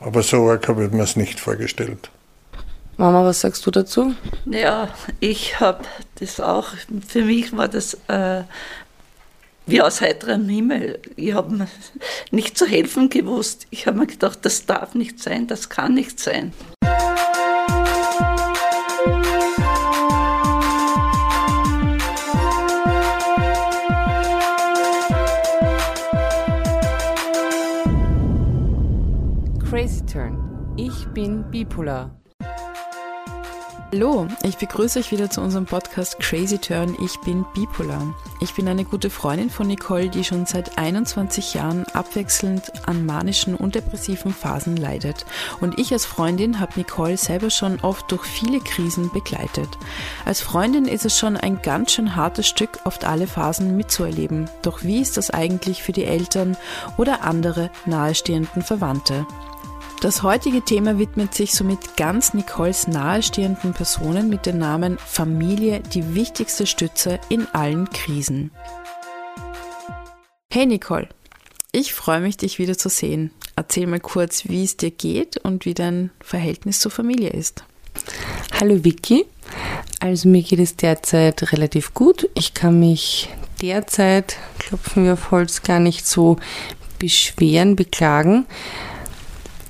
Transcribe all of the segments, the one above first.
Aber so arg habe ich mir es nicht vorgestellt. Mama, was sagst du dazu? Ja, ich habe das auch, für mich war das äh, wie aus heiterem Himmel. Ich habe nicht zu helfen gewusst. Ich habe mir gedacht, das darf nicht sein, das kann nicht sein. Turn. Ich bin bipolar. Hallo, ich begrüße euch wieder zu unserem Podcast Crazy Turn. Ich bin bipolar. Ich bin eine gute Freundin von Nicole, die schon seit 21 Jahren abwechselnd an manischen und depressiven Phasen leidet. Und ich als Freundin habe Nicole selber schon oft durch viele Krisen begleitet. Als Freundin ist es schon ein ganz schön hartes Stück, oft alle Phasen mitzuerleben. Doch wie ist das eigentlich für die Eltern oder andere nahestehenden Verwandte? Das heutige Thema widmet sich somit ganz Nicoles nahestehenden Personen mit dem Namen Familie, die wichtigste Stütze in allen Krisen. Hey Nicole, ich freue mich, dich wieder zu sehen. Erzähl mal kurz, wie es dir geht und wie dein Verhältnis zur Familie ist. Hallo Vicky. Also mir geht es derzeit relativ gut. Ich kann mich derzeit, klopfen wir auf Holz, gar nicht so beschweren, beklagen.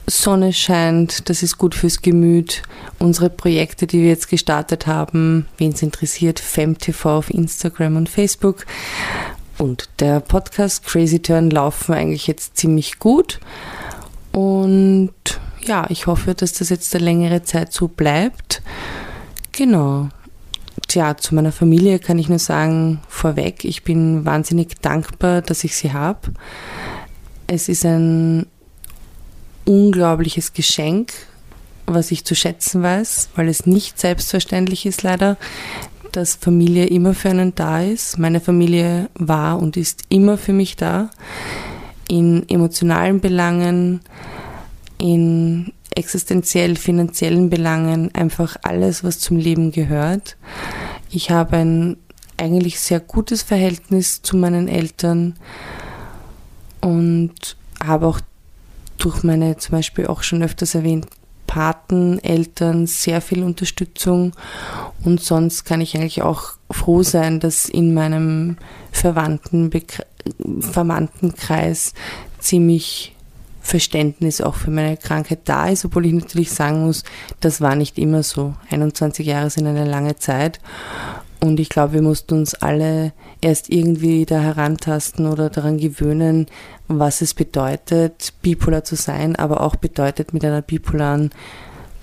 Sonne scheint, das ist gut fürs Gemüt. Unsere Projekte, die wir jetzt gestartet haben, wen es interessiert, FemTV auf Instagram und Facebook und der Podcast Crazy Turn laufen eigentlich jetzt ziemlich gut. Und ja, ich hoffe, dass das jetzt eine längere Zeit so bleibt. Genau. Tja, zu meiner Familie kann ich nur sagen, vorweg, ich bin wahnsinnig dankbar, dass ich sie habe. Es ist ein unglaubliches Geschenk, was ich zu schätzen weiß, weil es nicht selbstverständlich ist leider, dass Familie immer für einen da ist. Meine Familie war und ist immer für mich da. In emotionalen Belangen, in existenziell finanziellen Belangen, einfach alles, was zum Leben gehört. Ich habe ein eigentlich sehr gutes Verhältnis zu meinen Eltern und habe auch durch meine zum Beispiel auch schon öfters erwähnt Pateneltern sehr viel Unterstützung und sonst kann ich eigentlich auch froh sein, dass in meinem Verwandten, Verwandtenkreis ziemlich Verständnis auch für meine Krankheit da ist, obwohl ich natürlich sagen muss, das war nicht immer so. 21 Jahre sind eine lange Zeit und ich glaube, wir mussten uns alle erst irgendwie da herantasten oder daran gewöhnen, was es bedeutet, bipolar zu sein, aber auch bedeutet, mit einer bipolaren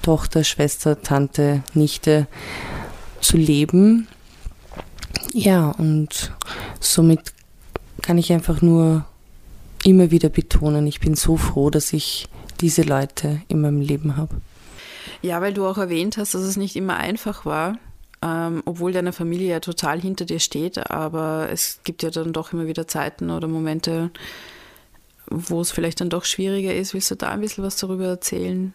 Tochter, Schwester, Tante, Nichte zu leben. Ja, und somit kann ich einfach nur immer wieder betonen, ich bin so froh, dass ich diese Leute in meinem Leben habe. Ja, weil du auch erwähnt hast, dass es nicht immer einfach war ähm, obwohl deine Familie ja total hinter dir steht, aber es gibt ja dann doch immer wieder Zeiten oder Momente, wo es vielleicht dann doch schwieriger ist. Willst du da ein bisschen was darüber erzählen?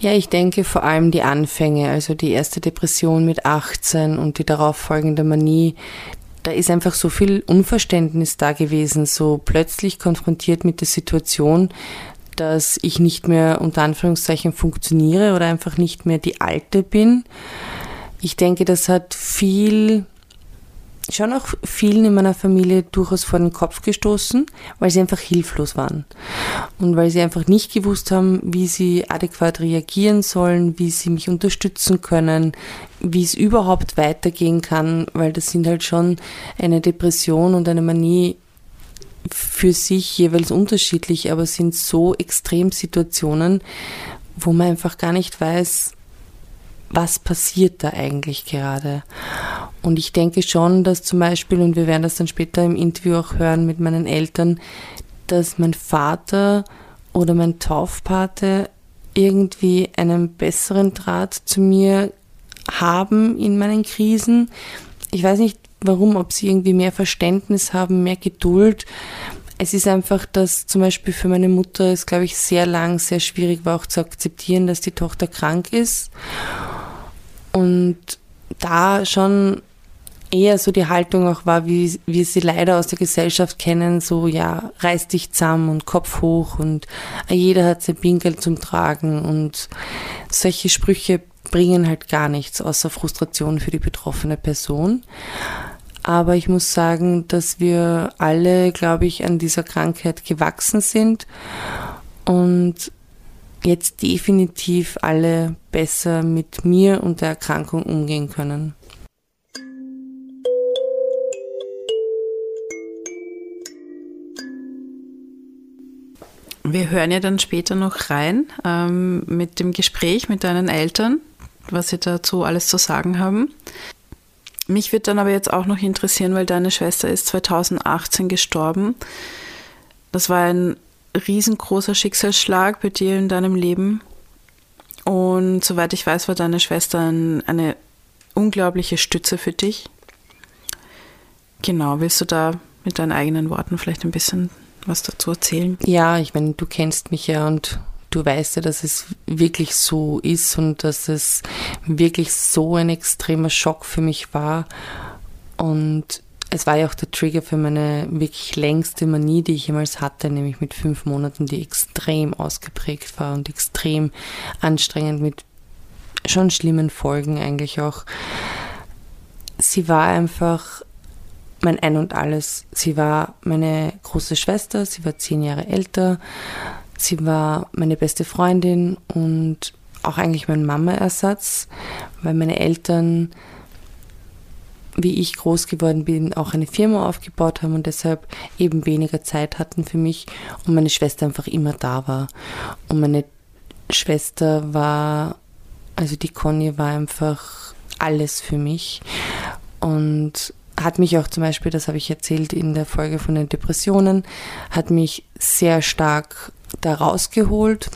Ja, ich denke vor allem die Anfänge, also die erste Depression mit 18 und die darauf folgende Manie, da ist einfach so viel Unverständnis da gewesen, so plötzlich konfrontiert mit der Situation, dass ich nicht mehr unter Anführungszeichen funktioniere oder einfach nicht mehr die Alte bin. Ich denke, das hat viel, schon auch vielen in meiner Familie durchaus vor den Kopf gestoßen, weil sie einfach hilflos waren. Und weil sie einfach nicht gewusst haben, wie sie adäquat reagieren sollen, wie sie mich unterstützen können, wie es überhaupt weitergehen kann, weil das sind halt schon eine Depression und eine Manie für sich jeweils unterschiedlich, aber sind so Extremsituationen, wo man einfach gar nicht weiß, was passiert da eigentlich gerade. Und ich denke schon, dass zum Beispiel, und wir werden das dann später im Interview auch hören mit meinen Eltern, dass mein Vater oder mein Taufpate irgendwie einen besseren Draht zu mir haben in meinen Krisen. Ich weiß nicht, warum, ob sie irgendwie mehr Verständnis haben, mehr Geduld. Es ist einfach, dass zum Beispiel für meine Mutter es, glaube ich, sehr lang, sehr schwierig war auch zu akzeptieren, dass die Tochter krank ist. Und da schon eher so die Haltung auch war, wie wir sie leider aus der Gesellschaft kennen, so ja, reiß dich zusammen und Kopf hoch und jeder hat sein Pinkel zum Tragen und solche Sprüche bringen halt gar nichts außer Frustration für die betroffene Person. Aber ich muss sagen, dass wir alle, glaube ich, an dieser Krankheit gewachsen sind und jetzt definitiv alle besser mit mir und der Erkrankung umgehen können. Wir hören ja dann später noch rein ähm, mit dem Gespräch mit deinen Eltern, was sie dazu alles zu sagen haben. Mich wird dann aber jetzt auch noch interessieren, weil deine Schwester ist 2018 gestorben. Das war ein riesengroßer Schicksalsschlag bei dir in deinem Leben. Und soweit ich weiß, war deine Schwester eine unglaubliche Stütze für dich. Genau, willst du da mit deinen eigenen Worten vielleicht ein bisschen was dazu erzählen? Ja, ich meine, du kennst mich ja und du weißt ja, dass es wirklich so ist und dass es wirklich so ein extremer Schock für mich war. Und es war ja auch der Trigger für meine wirklich längste Manie, die ich jemals hatte, nämlich mit fünf Monaten, die extrem ausgeprägt war und extrem anstrengend mit schon schlimmen Folgen eigentlich auch. Sie war einfach mein Ein und Alles. Sie war meine große Schwester, sie war zehn Jahre älter, sie war meine beste Freundin und auch eigentlich mein Mama-Ersatz, weil meine Eltern, wie ich groß geworden bin, auch eine Firma aufgebaut haben und deshalb eben weniger Zeit hatten für mich und meine Schwester einfach immer da war. Und meine Schwester war, also die Conny war einfach alles für mich. Und hat mich auch zum Beispiel, das habe ich erzählt in der Folge von den Depressionen, hat mich sehr stark da rausgeholt.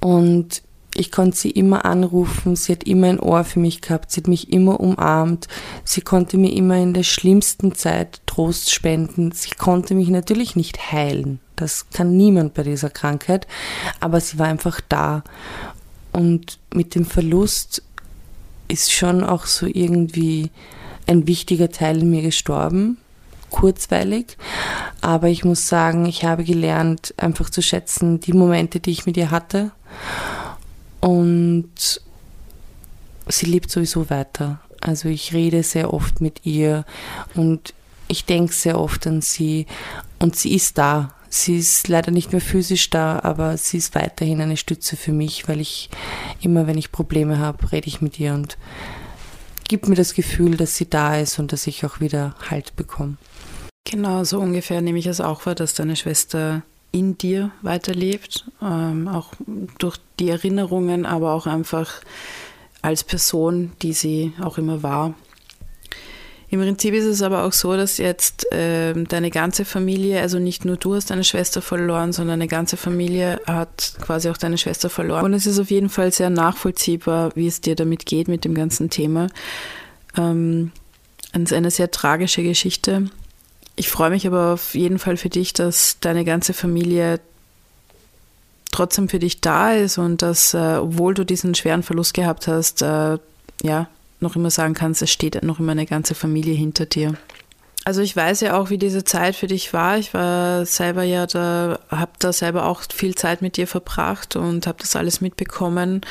Und ich konnte sie immer anrufen, sie hat immer ein Ohr für mich gehabt, sie hat mich immer umarmt, sie konnte mir immer in der schlimmsten Zeit Trost spenden, sie konnte mich natürlich nicht heilen, das kann niemand bei dieser Krankheit, aber sie war einfach da. Und mit dem Verlust ist schon auch so irgendwie ein wichtiger Teil in mir gestorben, kurzweilig. Aber ich muss sagen, ich habe gelernt, einfach zu schätzen, die Momente, die ich mit ihr hatte. Und sie lebt sowieso weiter. Also ich rede sehr oft mit ihr und ich denke sehr oft an sie und sie ist da. Sie ist leider nicht mehr physisch da, aber sie ist weiterhin eine Stütze für mich, weil ich immer, wenn ich Probleme habe, rede ich mit ihr und gibt mir das Gefühl, dass sie da ist und dass ich auch wieder Halt bekomme. Genau, so ungefähr nehme ich es auch wahr, dass deine Schwester in dir weiterlebt, ähm, auch durch die Erinnerungen, aber auch einfach als Person, die sie auch immer war. Im Prinzip ist es aber auch so, dass jetzt äh, deine ganze Familie, also nicht nur du hast deine Schwester verloren, sondern eine ganze Familie hat quasi auch deine Schwester verloren. Und es ist auf jeden Fall sehr nachvollziehbar, wie es dir damit geht mit dem ganzen Thema. Ähm, es ist eine sehr tragische Geschichte. Ich freue mich aber auf jeden Fall für dich, dass deine ganze Familie trotzdem für dich da ist und dass, äh, obwohl du diesen schweren Verlust gehabt hast, äh, ja, noch immer sagen kannst, es steht noch immer eine ganze Familie hinter dir. Also ich weiß ja auch, wie diese Zeit für dich war. Ich war selber ja da, habe da selber auch viel Zeit mit dir verbracht und habe das alles mitbekommen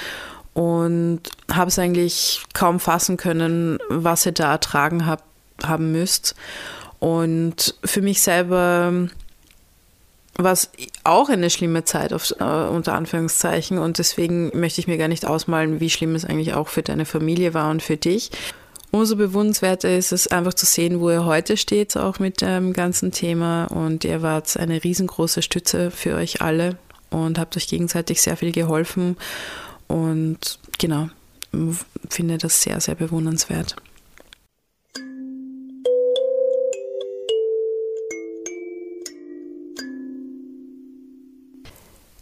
und habe es eigentlich kaum fassen können, was ihr da ertragen habt, haben müsst. Und für mich selber was auch eine schlimme Zeit auf, äh, unter Anführungszeichen und deswegen möchte ich mir gar nicht ausmalen, wie schlimm es eigentlich auch für deine Familie war und für dich. Umso bewundernswerter ist es einfach zu sehen, wo ihr heute steht, auch mit dem ganzen Thema und ihr wart eine riesengroße Stütze für euch alle und habt euch gegenseitig sehr viel geholfen und genau, finde das sehr, sehr bewundernswert.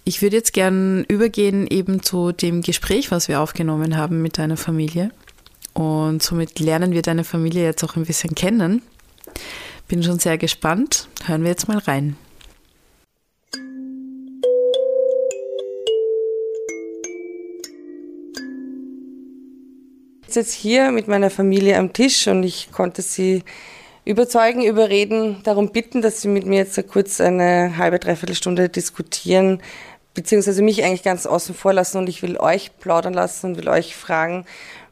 Ich würde jetzt gern übergehen eben zu dem Gespräch, was wir aufgenommen haben mit deiner Familie. Und somit lernen wir deine Familie jetzt auch ein bisschen kennen. Bin schon sehr gespannt. Hören wir jetzt mal rein. sitze jetzt hier mit meiner Familie am Tisch und ich konnte sie überzeugen, überreden, darum bitten, dass sie mit mir jetzt kurz eine halbe, dreiviertel Stunde diskutieren, beziehungsweise mich eigentlich ganz außen vor lassen und ich will euch plaudern lassen und will euch fragen,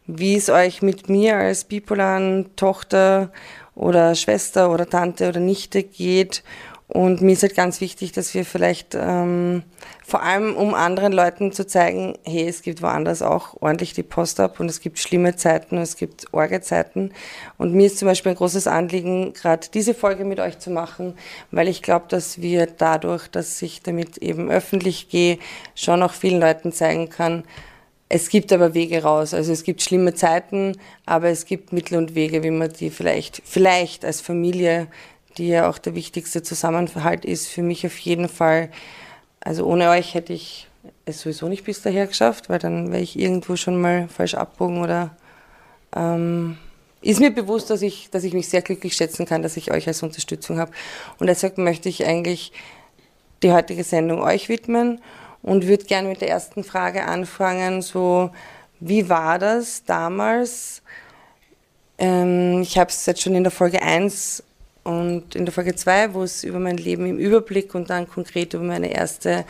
wie es euch mit mir als bipolaren Tochter oder Schwester oder Tante oder Nichte geht und mir ist halt ganz wichtig, dass wir vielleicht ähm, vor allem, um anderen Leuten zu zeigen, hey, es gibt woanders auch ordentlich die Post ab und es gibt schlimme Zeiten und es gibt Orgezeiten. Und mir ist zum Beispiel ein großes Anliegen, gerade diese Folge mit euch zu machen, weil ich glaube, dass wir dadurch, dass ich damit eben öffentlich gehe, schon auch vielen Leuten zeigen kann, es gibt aber Wege raus. Also es gibt schlimme Zeiten, aber es gibt Mittel und Wege, wie man die vielleicht, vielleicht als Familie die ja auch der wichtigste Zusammenhalt ist, für mich auf jeden Fall. Also ohne euch hätte ich es sowieso nicht bis daher geschafft, weil dann wäre ich irgendwo schon mal falsch abbogen oder ähm, ist mir bewusst, dass ich, dass ich mich sehr glücklich schätzen kann, dass ich euch als Unterstützung habe. Und deshalb möchte ich eigentlich die heutige Sendung euch widmen und würde gerne mit der ersten Frage anfangen. So, wie war das damals? Ähm, ich habe es jetzt schon in der Folge 1 und in der Folge 2, wo es über mein Leben im Überblick und dann konkret über meine erste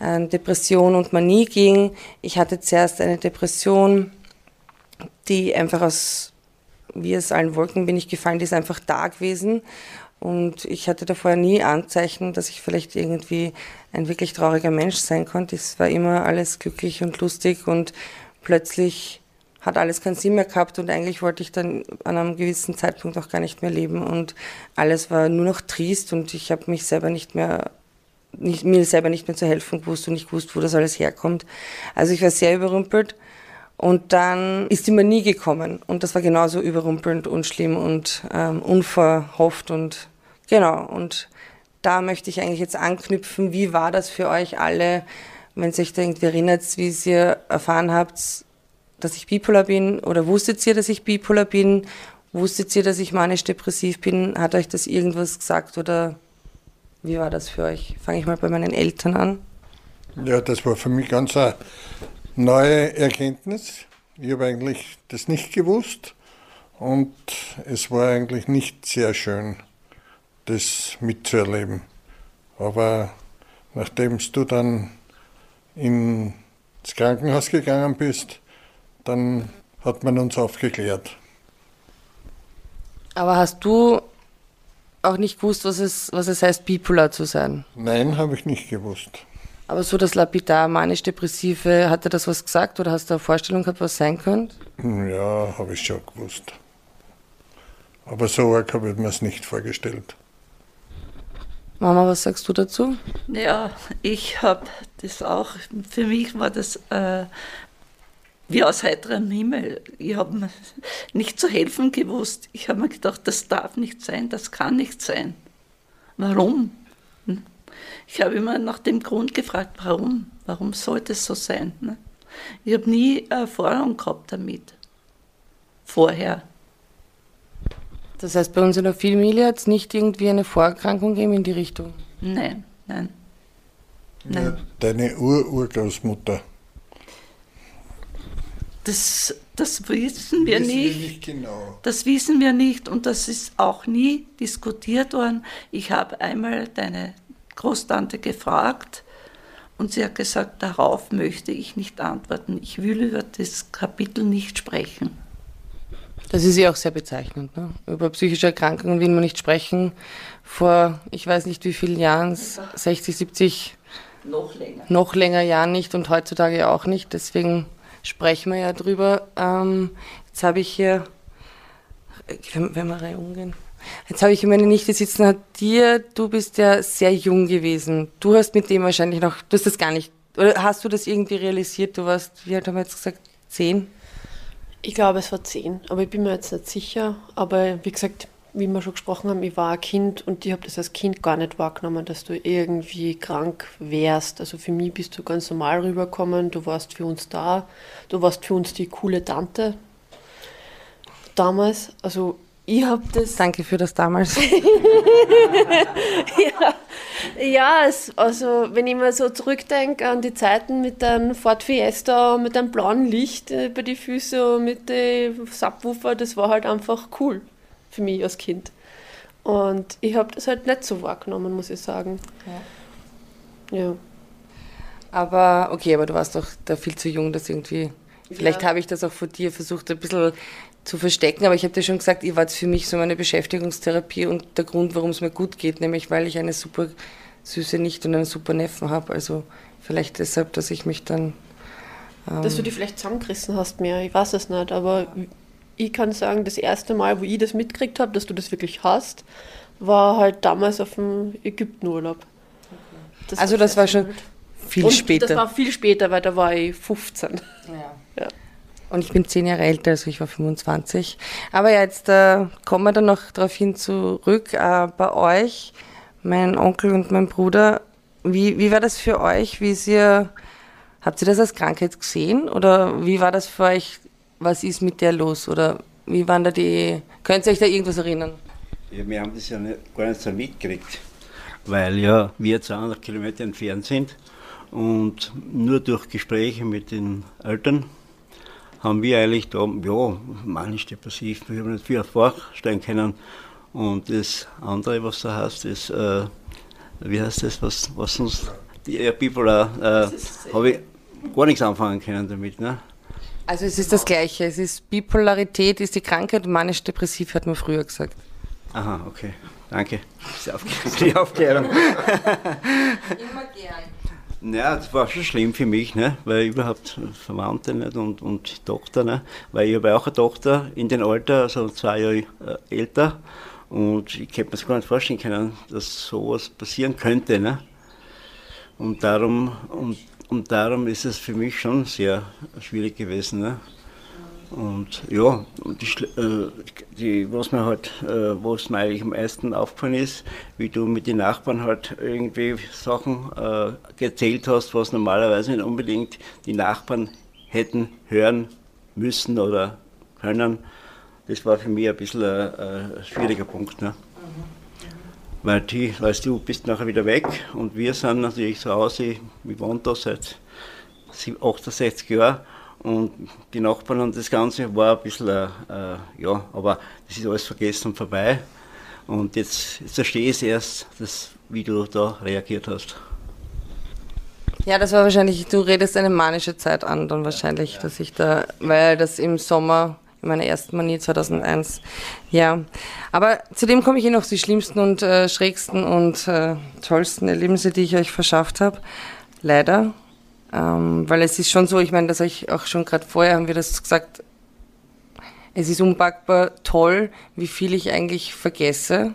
äh, Depression und Manie ging. Ich hatte zuerst eine Depression, die einfach aus, wie es allen Wolken bin ich gefallen, die ist einfach da gewesen. Und ich hatte davor nie Anzeichen, dass ich vielleicht irgendwie ein wirklich trauriger Mensch sein konnte. Es war immer alles glücklich und lustig und plötzlich hat alles keinen Sinn mehr gehabt und eigentlich wollte ich dann an einem gewissen Zeitpunkt auch gar nicht mehr leben und alles war nur noch trist und ich habe mich selber nicht mehr nicht, mir selber nicht mehr zu helfen gewusst und nicht gewusst, wo das alles herkommt. Also ich war sehr überrumpelt und dann ist die Manie gekommen und das war genauso überrumpelnd und schlimm und ähm, unverhofft und genau und da möchte ich eigentlich jetzt anknüpfen, wie war das für euch alle, wenn ihr euch irgendwie erinnert, wie ihr erfahren habt, dass ich bipolar bin oder wusstet ihr, dass ich bipolar bin? Wusstet ihr, dass ich manisch-depressiv bin? Hat euch das irgendwas gesagt oder wie war das für euch? Fange ich mal bei meinen Eltern an. Ja, das war für mich ganz eine neue Erkenntnis. Ich habe eigentlich das nicht gewusst und es war eigentlich nicht sehr schön, das mitzuerleben. Aber nachdem du dann ins Krankenhaus gegangen bist, dann hat man uns aufgeklärt. Aber hast du auch nicht gewusst, was es, was es heißt, bipolar zu sein? Nein, habe ich nicht gewusst. Aber so das lapidar manisch-depressive, hat er das was gesagt oder hast du eine Vorstellung gehabt, was sein könnte? Ja, habe ich schon gewusst. Aber so arg habe ich mir es nicht vorgestellt. Mama, was sagst du dazu? Ja, ich habe das auch, für mich war das äh, wie aus heiterem Himmel. Ich habe nicht zu helfen gewusst. Ich habe mir gedacht, das darf nicht sein, das kann nicht sein. Warum? Hm? Ich habe immer nach dem Grund gefragt, warum? Warum sollte es so sein? Ne? Ich habe nie Erfahrung gehabt damit. Vorher. Das heißt, bei uns in der Familie hat es nicht irgendwie eine Vorerkrankung gegeben in die Richtung? Nein, nein. nein. Ja, deine Ur-Urgroßmutter das, das wissen wir wissen nicht. Wir nicht genau. Das wissen wir nicht und das ist auch nie diskutiert worden. Ich habe einmal deine Großtante gefragt und sie hat gesagt, darauf möchte ich nicht antworten. Ich will über das Kapitel nicht sprechen. Das ist ja auch sehr bezeichnend. Ne? Über psychische Erkrankungen will man nicht sprechen. Vor, ich weiß nicht wie vielen Jahren, 60, 70, noch länger, noch länger Jahren nicht und heutzutage auch nicht. Deswegen sprechen wir ja drüber. Ähm, jetzt habe ich hier, wenn, wenn wir rein umgehen, jetzt habe ich meine Nichte sitzen, hat dir, du bist ja sehr jung gewesen. Du hast mit dem wahrscheinlich noch, du hast das gar nicht, oder hast du das irgendwie realisiert? Du warst, wie alt haben wir jetzt gesagt, zehn? Ich glaube, es war zehn, aber ich bin mir jetzt nicht sicher. Aber wie gesagt, wie wir schon gesprochen haben, ich war ein Kind und ich habe das als Kind gar nicht wahrgenommen, dass du irgendwie krank wärst. Also für mich bist du ganz normal rübergekommen, du warst für uns da, du warst für uns die coole Tante damals. Also Ich habe das. Danke für das damals. ja, ja es, also wenn ich mal so zurückdenke an die Zeiten mit einem Ford Fiesta, mit einem blauen Licht äh, bei den Füßen und mit den Subwoofer, das war halt einfach cool für mich als Kind. Und ich habe das halt nicht so wahrgenommen, muss ich sagen. Ja. ja. Aber okay, aber du warst doch da viel zu jung, das irgendwie. Vielleicht ja. habe ich das auch von dir versucht, ein bisschen zu verstecken, aber ich habe dir schon gesagt, ihr wart für mich so meine Beschäftigungstherapie und der Grund, warum es mir gut geht, nämlich weil ich eine super süße Nichte und einen super Neffen habe. Also vielleicht deshalb, dass ich mich dann. Ähm dass du die vielleicht zusammengerissen hast mehr, ich weiß es nicht, aber ich kann sagen, das erste Mal, wo ich das mitgekriegt habe, dass du das wirklich hast, war halt damals auf dem Ägyptenurlaub. Das also das war schon viel und später. Das war viel später, weil da war ich 15. Ja. ja. Und ich bin zehn Jahre älter, also ich war 25. Aber ja, jetzt äh, kommen wir dann noch darauf hin zurück. Äh, bei euch, mein Onkel und mein Bruder, wie, wie war das für euch? Wie ihr, habt ihr das als Krankheit gesehen? Oder wie war das für euch? Was ist mit der los? Oder wie waren da die, könnt ihr euch da irgendwas erinnern? Ja, wir haben das ja nicht, gar nicht so mitgekriegt, weil ja wir 200 Kilometer entfernt sind und nur durch Gespräche mit den Eltern haben wir eigentlich da, ja, manisch-depressiv, wir haben nicht viel vorstellen können. Und das andere, was da heißt, ist, äh, wie heißt das, was, was uns, die ja, Bipolar, äh, habe ich gar nichts anfangen können damit. Ne? Also es ist das Gleiche, es ist Bipolarität, ist die Krankheit, manisch-depressiv hat man früher gesagt. Aha, okay, danke. Die Aufklärung. Immer gern. Ja, das war schon schlimm für mich, ne? weil überhaupt Verwandte nicht und, und Tochter, ne? weil ich habe auch eine Tochter in dem Alter, also zwei Jahre äh, älter und ich hätte mir das gar nicht vorstellen können, dass sowas passieren könnte. Ne? Und, darum, und, und darum ist es für mich schon sehr schwierig gewesen. Ne? Und ja, die, äh, die, was mir halt, äh, was mir eigentlich am meisten aufgefallen ist, wie du mit den Nachbarn halt irgendwie Sachen äh, erzählt hast, was normalerweise nicht unbedingt die Nachbarn hätten hören müssen oder können. Das war für mich ein bisschen ein, ein schwieriger Punkt. Ne? Weil die, weißt du, bist nachher wieder weg und wir sind natürlich zu Hause, wir wohnen da seit 68 Jahren und die Nachbarn und das Ganze war ein bisschen, äh, äh, ja, aber das ist alles vergessen und vorbei. Und jetzt, jetzt verstehe ich erst, das, wie du da reagiert hast. Ja, das war wahrscheinlich, du redest eine manische Zeit an, dann wahrscheinlich, dass ich da, weil das im Sommer, in meiner ersten Manie 2001, ja. Aber zudem komme ich eh noch die schlimmsten und äh, schrägsten und äh, tollsten Erlebnisse, die ich euch verschafft habe. Leider. Ähm, weil es ist schon so, ich meine, das habe ich auch schon gerade vorher, haben wir das gesagt, es ist unpackbar toll, wie viel ich eigentlich vergesse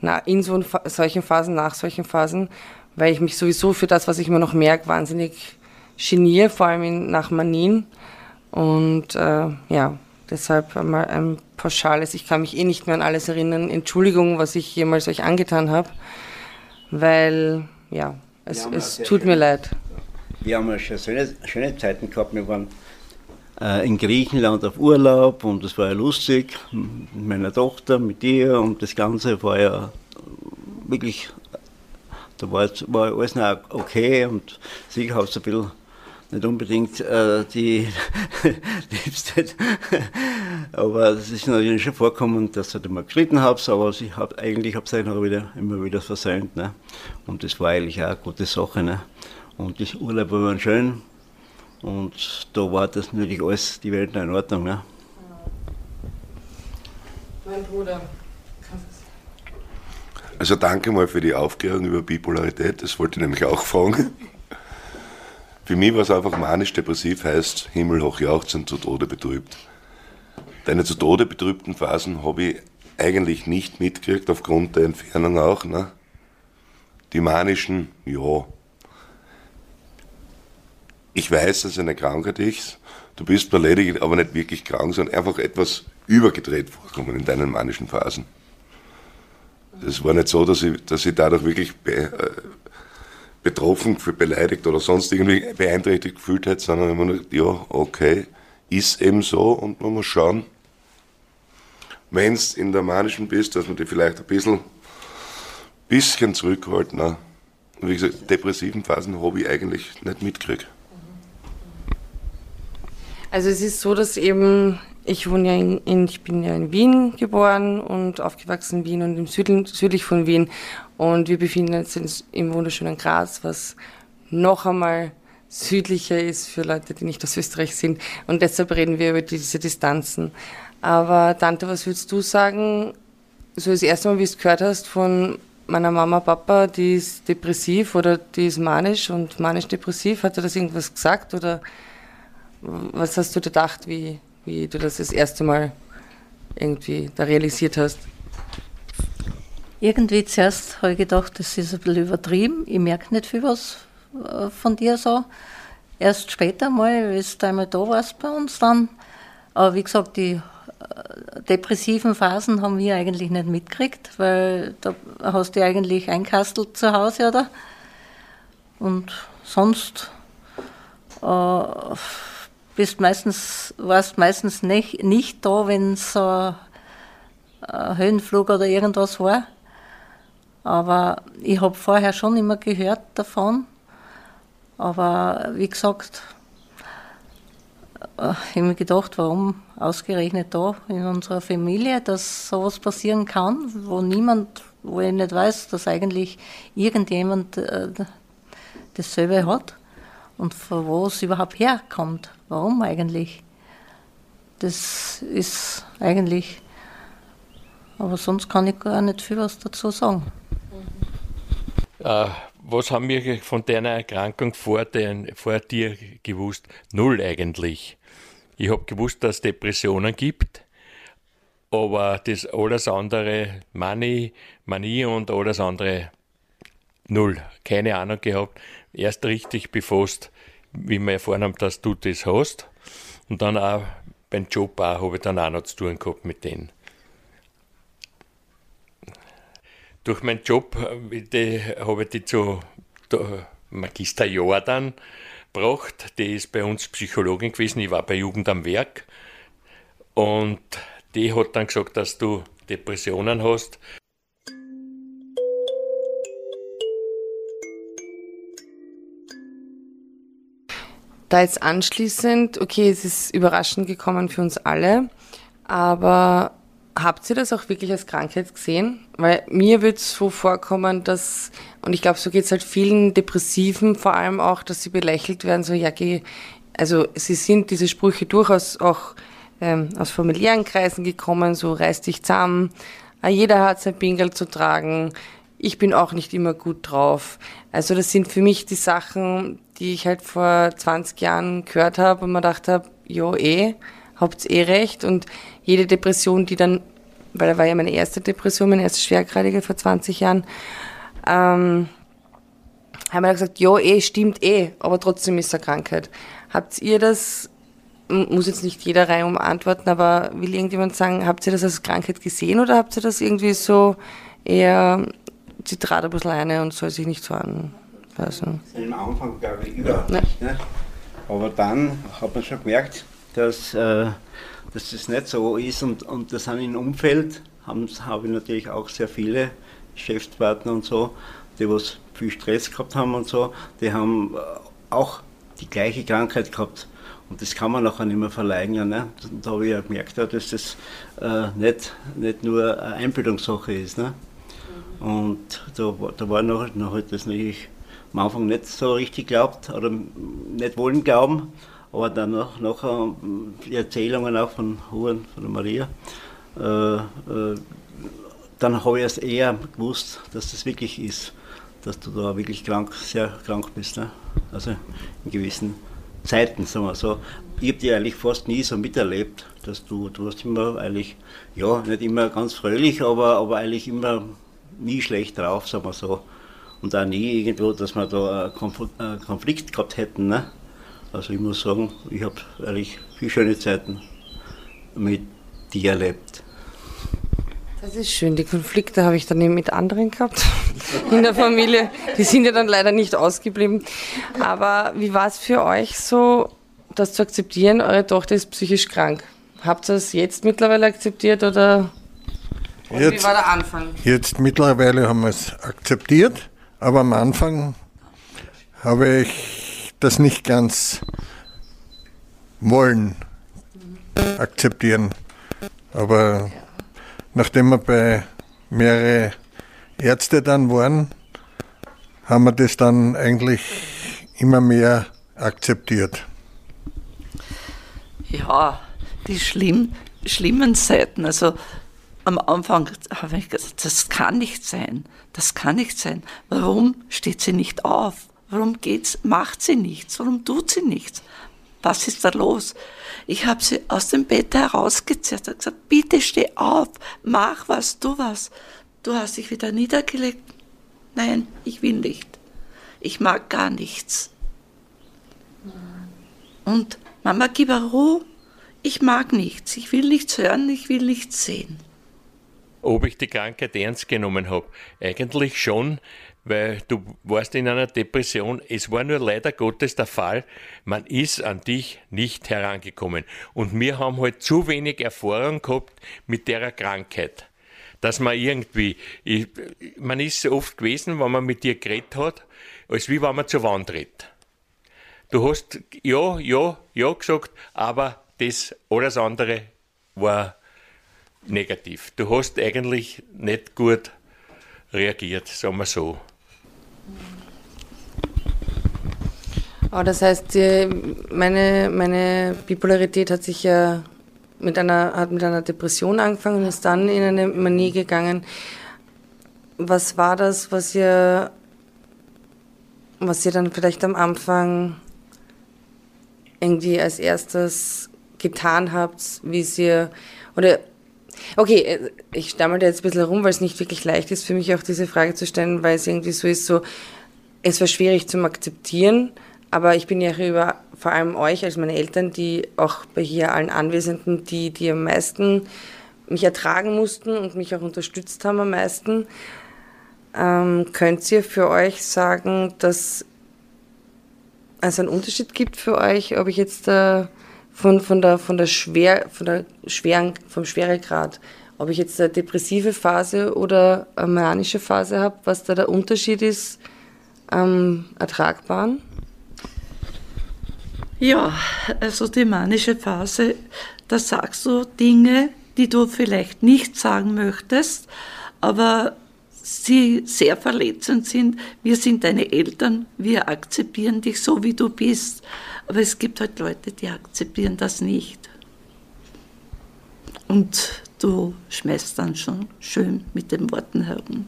na, in so solchen Phasen, nach solchen Phasen, weil ich mich sowieso für das, was ich immer noch merke, wahnsinnig geniere, vor allem in, nach Manien. Und äh, ja, deshalb einmal ein pauschales, ich kann mich eh nicht mehr an alles erinnern. Entschuldigung, was ich jemals euch angetan habe, weil ja, es, es tut mir leid wir haben ja schon schöne, schöne Zeiten gehabt. Wir waren äh, in Griechenland auf Urlaub und das war ja lustig mit meiner Tochter, mit dir und das Ganze war ja wirklich, da war, war alles noch okay und sicher hat es ein bisschen nicht unbedingt äh, die Liebste, aber es ist natürlich schon vorkommen, dass ich mal geschritten habe, aber ich hab, eigentlich habe ich es immer wieder, immer wieder versäumt. Ne? Und das war eigentlich auch eine gute Sache. Ne? Und das Urlaub war schön. Und da war das natürlich alles, die Welt in Ordnung. Ne? Mein Bruder. Also danke mal für die Aufklärung über Bipolarität, das wollte ich nämlich auch fragen. Für mich war es einfach manisch-depressiv, heißt himmelhoch jauchzend, zu Tode betrübt. Deine zu Tode betrübten Phasen habe ich eigentlich nicht mitgekriegt, aufgrund der Entfernung auch. Ne? Die manischen, ja, ich weiß, dass eine Krankheit ist. Du bist beleidigt, aber nicht wirklich krank, sondern einfach etwas übergedreht vorkommen in deinen manischen Phasen. Es war nicht so, dass ich, dass ich dadurch wirklich be, äh, betroffen, beleidigt oder sonst irgendwie beeinträchtigt gefühlt hätte, sondern immer nur, ja, okay, ist eben so und man muss schauen, wenn du in der manischen bist, dass man die vielleicht ein bisschen, bisschen zurückhalten. Ne? Und wie gesagt, depressiven Phasen habe ich eigentlich nicht mitgekriegt. Also es ist so, dass eben, ich wohne ja in, in, ich bin ja in Wien geboren und aufgewachsen in Wien und im Süden, südlich von Wien. Und wir befinden uns im wunderschönen Graz, was noch einmal südlicher ist für Leute, die nicht aus Österreich sind. Und deshalb reden wir über diese Distanzen. Aber Tante, was würdest du sagen, so das erste Mal, wie du es gehört hast von meiner Mama, Papa, die ist depressiv oder die ist manisch und manisch-depressiv, hat er das irgendwas gesagt oder was hast du gedacht, wie, wie du das das erste Mal irgendwie da realisiert hast? Irgendwie zuerst habe ich gedacht, das ist ein bisschen übertrieben. Ich merke nicht viel was äh, von dir so. Erst später mal, wie du einmal da warst bei uns dann. Aber wie gesagt, die äh, depressiven Phasen haben wir eigentlich nicht mitgekriegt, weil da hast du eigentlich einkastelt zu Hause, oder? Und sonst äh, bist meistens, warst meistens nicht, nicht da, wenn so ein Höhenflug oder irgendwas war. Aber ich habe vorher schon immer gehört davon. Aber wie gesagt, äh, ich habe mir gedacht, warum ausgerechnet da in unserer Familie, dass sowas passieren kann, wo niemand, wo ich nicht weiß, dass eigentlich irgendjemand äh, dasselbe hat und von wo es überhaupt herkommt. Warum eigentlich? Das ist eigentlich, aber sonst kann ich gar nicht viel was dazu sagen. Äh, was haben wir von deiner Erkrankung vor, den, vor dir gewusst? Null eigentlich. Ich habe gewusst, dass es Depressionen gibt, aber das alles andere, Manie, Manie und alles andere, null. Keine Ahnung gehabt. Erst richtig befasst, wie wir erfahren haben, dass du das hast. Und dann auch beim Job habe ich dann auch noch zu tun gehabt mit denen. Durch meinen Job die, habe ich die zu Magister Jordan gebracht. Die ist bei uns Psychologin gewesen. Ich war bei Jugend am Werk. Und die hat dann gesagt, dass du Depressionen hast. Da jetzt anschließend, okay, es ist überraschend gekommen für uns alle, aber habt ihr das auch wirklich als Krankheit gesehen? Weil mir wird es so vorkommen, dass, und ich glaube, so geht es halt vielen Depressiven vor allem auch, dass sie belächelt werden, so, ja, geh, also sie sind diese Sprüche durchaus auch ähm, aus familiären Kreisen gekommen, so reiß dich zusammen, ah, jeder hat sein Pingel zu tragen, ich bin auch nicht immer gut drauf. Also das sind für mich die Sachen, die ich halt vor 20 Jahren gehört habe und mir gedacht habe, jo eh, habt eh recht. Und jede Depression, die dann, weil da war ja meine erste Depression, meine erste schwergradige vor 20 Jahren, ähm, haben wir gesagt, ja eh, stimmt eh, aber trotzdem ist eine Krankheit. Habt ihr das, muss jetzt nicht jeder reihum antworten, aber will irgendjemand sagen, habt ihr das als Krankheit gesehen oder habt ihr das irgendwie so eher sie trat ein bisschen eine und soll sich nicht so anpassen. Am Anfang glaube ich überhaupt nicht. Ne? Aber dann hat man schon gemerkt, dass, äh, dass das nicht so ist und, und das sind im Umfeld, habe ich natürlich auch sehr viele Geschäftspartner und so, die was viel Stress gehabt haben und so, die haben äh, auch die gleiche Krankheit gehabt. Und das kann man nachher nicht mehr verleugnen. Ne? Da habe ich ja gemerkt, dass das äh, nicht, nicht nur eine Einbildungssache ist. Ne? Und da, da war noch, noch halt das natürlich am Anfang nicht so richtig glaubt oder nicht wollen glauben, aber dann noch, nachher die Erzählungen auch von Huren, von der Maria, äh, äh, dann habe ich erst eher gewusst, dass das wirklich ist, dass du da wirklich krank, sehr krank bist. Ne? Also in gewissen Zeiten, sagen wir so. Ich habe die eigentlich fast nie so miterlebt, dass du, du hast immer eigentlich, ja, nicht immer ganz fröhlich, aber, aber eigentlich immer nie schlecht drauf, sagen wir so. Und auch nie irgendwo, dass wir da einen Konflikt gehabt hätten. Ne? Also ich muss sagen, ich habe eigentlich viele schöne Zeiten mit dir erlebt. Das ist schön. Die Konflikte habe ich dann eben mit anderen gehabt in der Familie. Die sind ja dann leider nicht ausgeblieben. Aber wie war es für euch so, das zu akzeptieren, eure Tochter ist psychisch krank? Habt ihr das jetzt mittlerweile akzeptiert oder Jetzt, wie war der Anfang? Jetzt mittlerweile haben wir es akzeptiert, aber am Anfang habe ich das nicht ganz wollen akzeptieren. Aber nachdem wir bei mehreren Ärzten dann waren, haben wir das dann eigentlich immer mehr akzeptiert. Ja, die schlimm, schlimmen Seiten, also am Anfang habe ich gesagt, das kann nicht sein, das kann nicht sein. Warum steht sie nicht auf? Warum geht's, macht sie nichts? Warum tut sie nichts? Was ist da los? Ich habe sie aus dem Bett herausgezerrt und gesagt, bitte steh auf, mach was, tu was. Du hast dich wieder niedergelegt. Nein, ich will nicht. Ich mag gar nichts. Und Mama, gib Ruhe. Ich mag nichts. Ich will nichts hören, ich will nichts sehen. Ob ich die Krankheit ernst genommen habe? Eigentlich schon, weil du warst in einer Depression. Es war nur leider Gottes der Fall, man ist an dich nicht herangekommen. Und wir haben halt zu wenig Erfahrung gehabt mit der Krankheit. Dass man irgendwie, ich, man ist so oft gewesen, wenn man mit dir geredet hat, als wie wenn man zur Wand tritt. Du hast ja, ja, ja gesagt, aber das alles andere war negativ. Du hast eigentlich nicht gut reagiert, sagen wir so. Aber das heißt, meine, meine Bipolarität hat sich ja mit einer, hat mit einer Depression angefangen und ist dann in eine Manie gegangen. Was war das, was ihr, was ihr dann vielleicht am Anfang irgendwie als erstes getan habt, wie ihr, oder Okay, ich stammel da jetzt ein bisschen rum, weil es nicht wirklich leicht ist für mich auch diese Frage zu stellen, weil es irgendwie so ist, so, es war schwierig zum Akzeptieren, aber ich bin ja über vor allem euch als meine Eltern, die auch bei hier allen Anwesenden, die, die am meisten mich ertragen mussten und mich auch unterstützt haben am meisten. Ähm, könnt ihr für euch sagen, dass es einen Unterschied gibt für euch, ob ich jetzt äh, von, von, der, von, der schwer, von der schweren, vom Schweregrad, ob ich jetzt eine depressive Phase oder eine manische Phase habe, was da der Unterschied ist am Ertragbaren? Ja, also die manische Phase, da sagst du Dinge, die du vielleicht nicht sagen möchtest, aber sie sehr verletzend sind. Wir sind deine Eltern, wir akzeptieren dich so, wie du bist. Aber es gibt halt Leute, die akzeptieren das nicht. Und du schmeißt dann schon schön mit den Worten herum.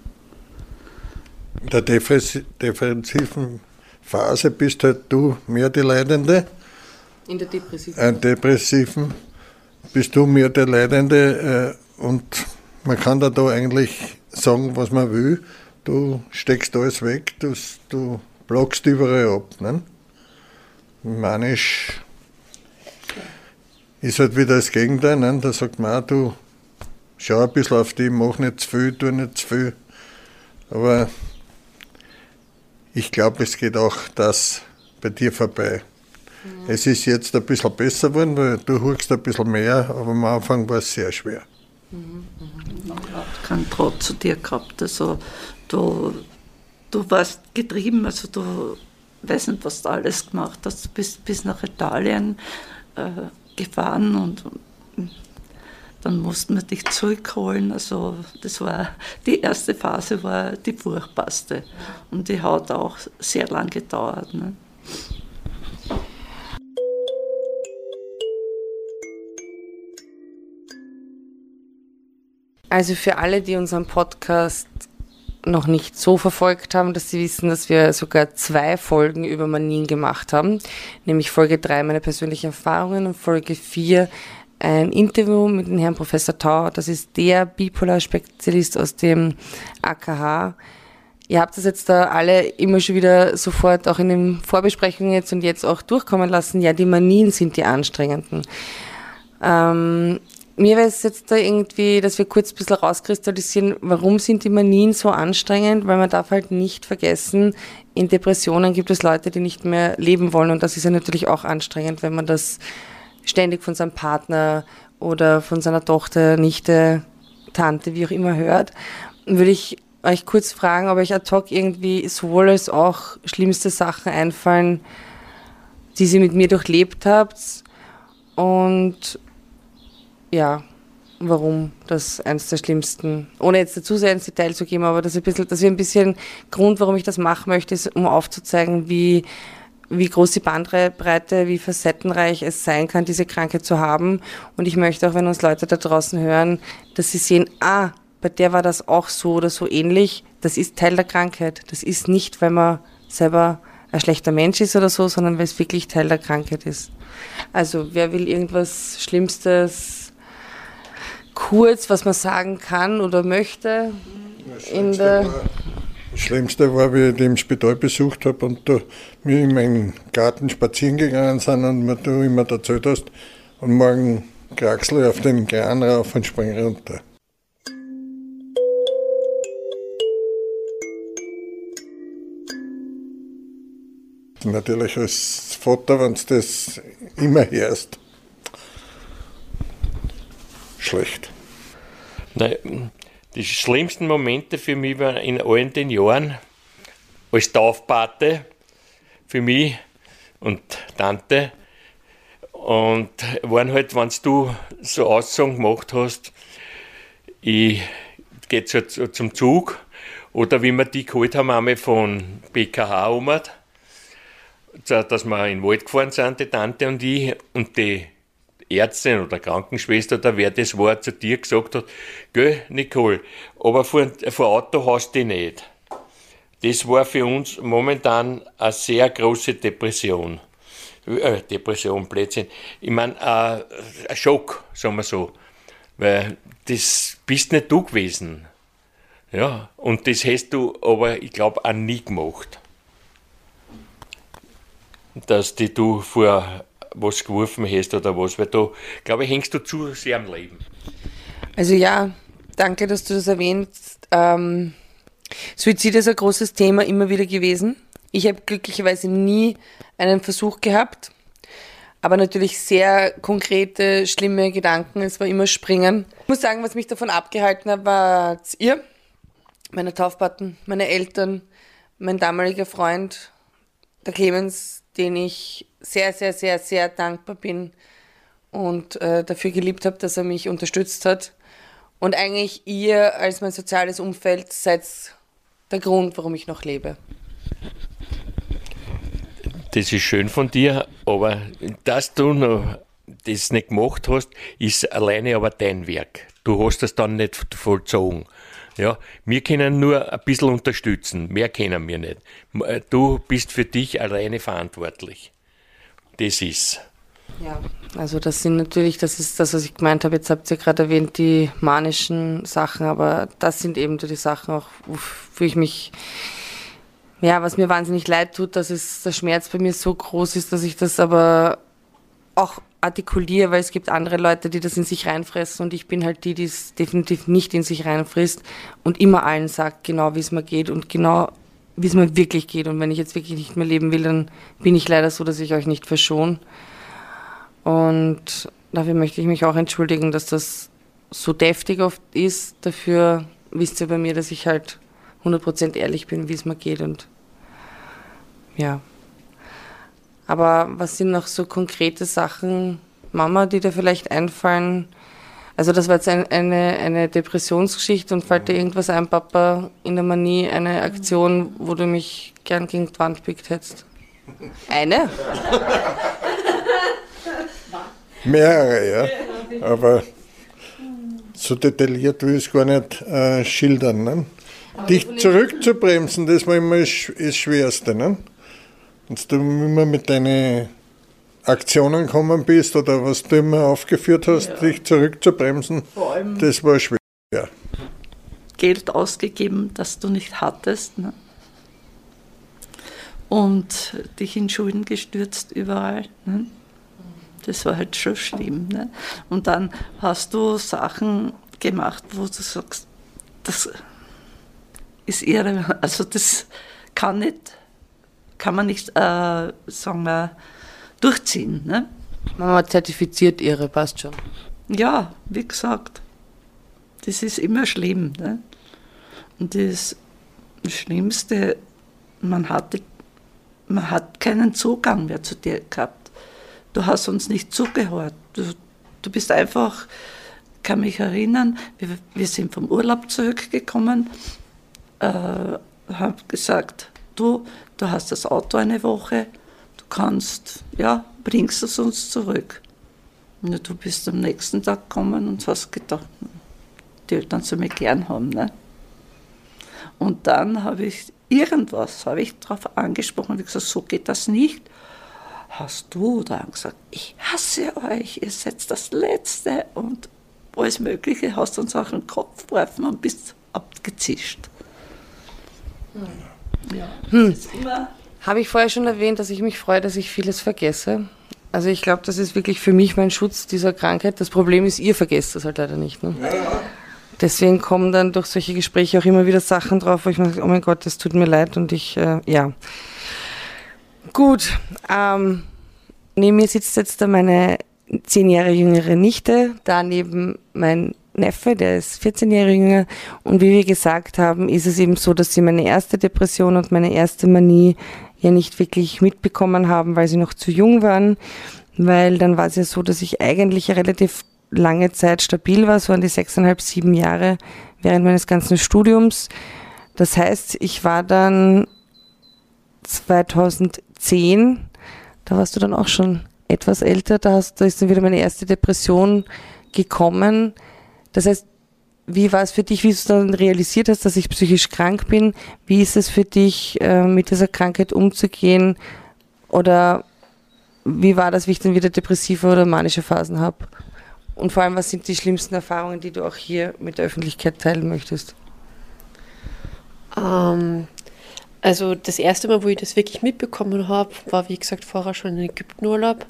In der defensiven Phase bist halt du mehr die Leidende. In der depressiven? Äh, depressiven bist du mehr der Leidende äh, und man kann da, da eigentlich sagen, was man will. Du steckst alles weg, du, du blockst überall ab. Ne? Manisch ist halt wieder das Gegenteil. Ne? Da sagt man, du schau ein bisschen auf die, mach nicht zu viel, tu nicht zu viel. Aber ich glaube, es geht auch das bei dir vorbei. Mhm. Es ist jetzt ein bisschen besser geworden, weil du huckst ein bisschen mehr, aber am Anfang war es sehr schwer. Mhm. Mhm. Kein Draht zu dir gehabt. Also, du, du warst getrieben, also du weiß nicht, was du alles gemacht hast. Du bist bis nach Italien äh, gefahren und, dann mussten wir dich zurückholen. Also das war die erste Phase war die furchtbarste und die hat auch sehr lang gedauert. Ne? Also für alle, die unseren Podcast noch nicht so verfolgt haben, dass sie wissen, dass wir sogar zwei Folgen über Manien gemacht haben, nämlich Folge 3 meine persönlichen Erfahrungen und Folge 4 ein Interview mit dem Herrn Professor Tau. Das ist der Bipolar-Spezialist aus dem AKH. Ihr habt das jetzt da alle immer schon wieder sofort auch in den Vorbesprechungen jetzt und jetzt auch durchkommen lassen. Ja, die Manien sind die anstrengenden. Ähm, mir wäre es jetzt da irgendwie, dass wir kurz ein bisschen rauskristallisieren, warum sind die Manien so anstrengend, weil man darf halt nicht vergessen, in Depressionen gibt es Leute, die nicht mehr leben wollen. Und das ist ja natürlich auch anstrengend, wenn man das ständig von seinem Partner oder von seiner Tochter, Nichte Tante, wie auch immer hört, würde ich euch kurz fragen, ob euch ad hoc irgendwie sowohl als auch schlimmste Sachen einfallen, die sie mit mir durchlebt habt. Und ja, warum das eines der schlimmsten, ohne jetzt dazu sehr ins Detail zu gehen, aber das, ein bisschen, das ist ein bisschen Grund, warum ich das machen möchte, ist, um aufzuzeigen, wie, wie groß die Bandbreite, wie facettenreich es sein kann, diese Krankheit zu haben. Und ich möchte auch, wenn uns Leute da draußen hören, dass sie sehen, ah, bei der war das auch so oder so ähnlich. Das ist Teil der Krankheit. Das ist nicht, weil man selber ein schlechter Mensch ist oder so, sondern weil es wirklich Teil der Krankheit ist. Also wer will irgendwas Schlimmstes, kurz, was man sagen kann oder möchte? Das Schlimmste, war, das Schlimmste war, wie ich den im Spital besucht habe und da wir in meinen Garten spazieren gegangen sind und mir du immer erzählt hast, und morgen kraxel ich auf den Kran rauf und spring runter. Natürlich als Vater, wenn du das immer hörst. Schlecht. Nein, die schlimmsten Momente für mich waren in allen den Jahren als Taufpate für mich und Tante. Und waren halt, wenn du so Aussagen gemacht hast, ich gehe zum Zug oder wie wir die geholt haben, einmal von BKH um dass wir in den Wald gefahren sind, die Tante und ich, und die Ärztin oder Krankenschwester oder wer das war, zu dir gesagt hat, gell, Nicole, aber vor, vor Auto hast du dich nicht. Das war für uns momentan eine sehr große Depression. Äh, Depression, Blödsinn. Ich meine, äh, ein Schock, sagen wir so. Weil das bist nicht du gewesen. Ja, und das hast du aber, ich glaube, auch nie gemacht dass die du vor was geworfen hast oder was, weil da, glaube ich, hängst du zu sehr am Leben. Also ja, danke, dass du das erwähnst. Ähm, Suizid ist ein großes Thema immer wieder gewesen. Ich habe glücklicherweise nie einen Versuch gehabt, aber natürlich sehr konkrete, schlimme Gedanken. Es war immer Springen. Ich muss sagen, was mich davon abgehalten hat, war ihr, meine Taufpaten, meine Eltern, mein damaliger Freund, der Clemens, den ich sehr, sehr, sehr, sehr dankbar bin und äh, dafür geliebt habe, dass er mich unterstützt hat. Und eigentlich ihr als mein soziales Umfeld seid der Grund, warum ich noch lebe. Das ist schön von dir, aber dass du noch das nicht gemacht hast, ist alleine aber dein Werk. Du hast das dann nicht vollzogen. Ja, wir können nur ein bisschen unterstützen, mehr können wir nicht. Äh, du bist für dich alleine verantwortlich. Das ist. Ja, also das sind natürlich, das ist das, was ich gemeint habe. Jetzt habt ihr gerade erwähnt, die manischen Sachen, aber das sind eben die Sachen auch, wofür ich mich, ja, was mir wahnsinnig leid tut, dass es der Schmerz bei mir so groß ist, dass ich das aber auch artikuliere, weil es gibt andere Leute, die das in sich reinfressen und ich bin halt die, die es definitiv nicht in sich reinfrisst und immer allen sagt, genau wie es mir geht und genau wie es mir wirklich geht. Und wenn ich jetzt wirklich nicht mehr leben will, dann bin ich leider so, dass ich euch nicht verschone. Und dafür möchte ich mich auch entschuldigen, dass das so deftig oft ist. Dafür wisst ihr bei mir, dass ich halt 100% ehrlich bin, wie es mir geht und ja. Aber was sind noch so konkrete Sachen, Mama, die dir vielleicht einfallen? Also das war jetzt ein, eine, eine Depressionsgeschichte und fällt dir irgendwas ein, Papa, in der Manie, eine Aktion, wo du mich gern gegen die Wand pickt hättest? Eine? Mehrere, ja. Aber so detailliert will ich es gar nicht äh, schildern. Ne? Dich zurückzubremsen, das war immer das, Schwerste. Ne? Wenn du immer mit deinen Aktionen gekommen bist oder was du immer aufgeführt hast, ja. dich zurückzubremsen, das war schwer. Geld ausgegeben, das du nicht hattest. Ne? Und dich in Schulden gestürzt überall. Ne? Das war halt schon schlimm. Ne? Und dann hast du Sachen gemacht, wo du sagst, das ist irre. Also das kann nicht kann man nicht, äh, sagen wir, durchziehen. Ne? Mama zertifiziert ihre, passt schon. Ja, wie gesagt. das ist immer schlimm. Ne? Und das Schlimmste, man, hatte, man hat keinen Zugang mehr zu dir gehabt. Du hast uns nicht zugehört. Du, du bist einfach, ich kann mich erinnern, wir, wir sind vom Urlaub zurückgekommen, äh, haben gesagt, du, du hast das Auto eine Woche, kannst, ja, bringst es uns zurück. Und du bist am nächsten Tag gekommen und hast gedacht, die Eltern sollen mich gern haben. Ne? Und dann habe ich irgendwas, habe ich darauf angesprochen, habe gesagt, so geht das nicht. Hast du dann gesagt, ich hasse euch, ihr seid das Letzte und alles Mögliche, hast uns auch den Kopf geworfen und bist abgezischt. Hm. Ja. Hm. Habe ich vorher schon erwähnt, dass ich mich freue, dass ich vieles vergesse? Also ich glaube, das ist wirklich für mich mein Schutz dieser Krankheit. Das Problem ist, ihr vergesst das halt leider nicht. Ne? Ja. Deswegen kommen dann durch solche Gespräche auch immer wieder Sachen drauf, wo ich mir sage, oh mein Gott, das tut mir leid und ich, äh, ja. Gut, ähm, neben mir sitzt jetzt da meine zehn Jahre jüngere Nichte, daneben mein Neffe, der ist 14 Jahre jünger. Und wie wir gesagt haben, ist es eben so, dass sie meine erste Depression und meine erste Manie ja nicht wirklich mitbekommen haben, weil sie noch zu jung waren. Weil dann war es ja so, dass ich eigentlich relativ lange Zeit stabil war, so an die sechseinhalb, sieben Jahre während meines ganzen Studiums. Das heißt, ich war dann 2010, da warst du dann auch schon etwas älter, da, hast, da ist dann wieder meine erste Depression gekommen. Das heißt, wie war es für dich, wie du dann realisiert hast, dass ich psychisch krank bin? Wie ist es für dich, äh, mit dieser Krankheit umzugehen? Oder wie war das, wie ich dann wieder depressive oder manische Phasen habe? Und vor allem, was sind die schlimmsten Erfahrungen, die du auch hier mit der Öffentlichkeit teilen möchtest? Ähm, also das erste Mal, wo ich das wirklich mitbekommen habe, war wie gesagt vorher schon in Ägyptenurlaub.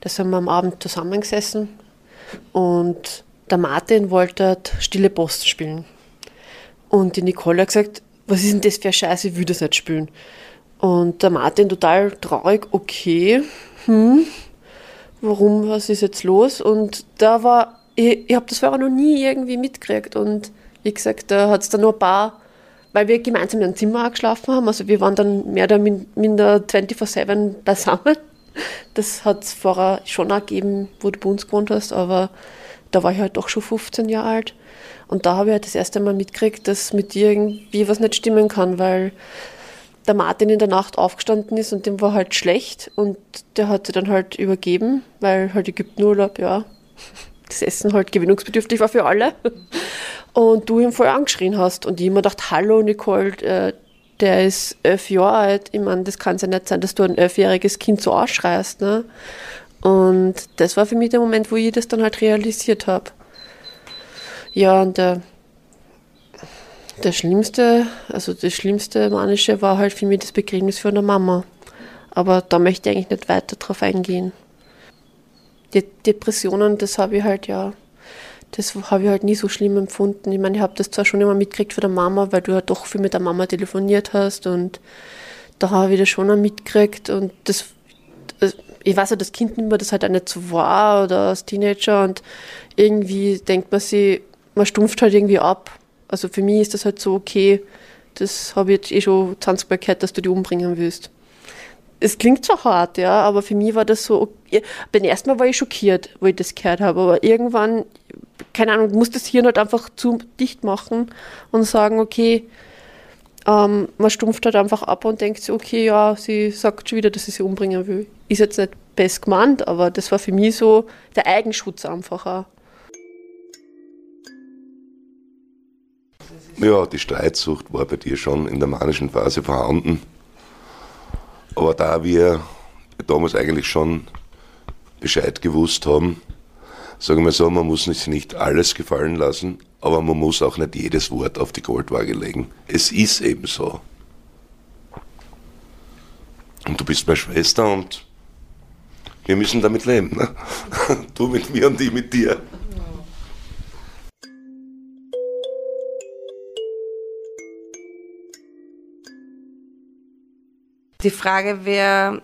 Da sind wir am Abend zusammengesessen und der Martin wollte dort Stille Post spielen. Und die Nicole hat gesagt, was ist denn das für ein Scheiß, ich will das nicht spielen. Und der Martin total traurig, okay, hm, warum, was ist jetzt los? Und da war, ich, ich habe das vorher noch nie irgendwie mitgekriegt. Und wie gesagt, da hat es dann nur ein paar, weil wir gemeinsam in einem Zimmer geschlafen haben, also wir waren dann mehr oder minder 24-7 beisammen. Das hat es vorher schon gegeben, wo du bei uns gewohnt hast, aber da war ich halt doch schon 15 Jahre alt. Und da habe ich halt das erste Mal mitgekriegt, dass mit dir irgendwie was nicht stimmen kann, weil der Martin in der Nacht aufgestanden ist und dem war halt schlecht und der hat sich dann halt übergeben, weil halt Ägyptenurlaub, ja, das Essen halt gewinnungsbedürftig war für alle. Und du ihn voll angeschrien hast und immer gedacht, hallo Nicole, äh, der ist elf Jahre alt. Ich meine, das kann ja nicht sein, dass du ein elfjähriges Kind so ausschreist. Ne? Und das war für mich der Moment, wo ich das dann halt realisiert habe. Ja, und der, der schlimmste, also das schlimmste Manische war halt für mich das Begräbnis von der Mama. Aber da möchte ich eigentlich nicht weiter drauf eingehen. Die Depressionen, das habe ich halt ja, das habe ich halt nie so schlimm empfunden. Ich meine, ich habe das zwar schon immer mitgekriegt von der Mama, weil du ja doch viel mit der Mama telefoniert hast und da habe ich das schon mitgekriegt und das ich weiß ja, das Kind nimmt mir das halt auch nicht so wahr oder als Teenager und irgendwie denkt man sich, man stumpft halt irgendwie ab. Also für mich ist das halt so, okay, das habe ich jetzt eh schon 20 Mal gehört, dass du die umbringen willst. Es klingt so hart, ja, aber für mich war das so, okay. beim ersten Mal war ich schockiert, wo ich das gehört habe, aber irgendwann, keine Ahnung, muss das Hirn halt einfach zu dicht machen und sagen, okay, ähm, man stumpft halt einfach ab und denkt sich, okay, ja, sie sagt schon wieder, dass sie sie umbringen will. Ist jetzt nicht best gemeint, aber das war für mich so der Eigenschutz einfach auch. Ja, die Streitsucht war bei dir schon in der manischen Phase vorhanden. Aber da wir damals eigentlich schon Bescheid gewusst haben, sagen wir so, man muss sich nicht alles gefallen lassen, aber man muss auch nicht jedes Wort auf die Goldwaage legen. Es ist eben so. Und du bist meine Schwester und wir müssen damit leben. Ne? Du mit mir und ich mit dir. Die Frage wäre,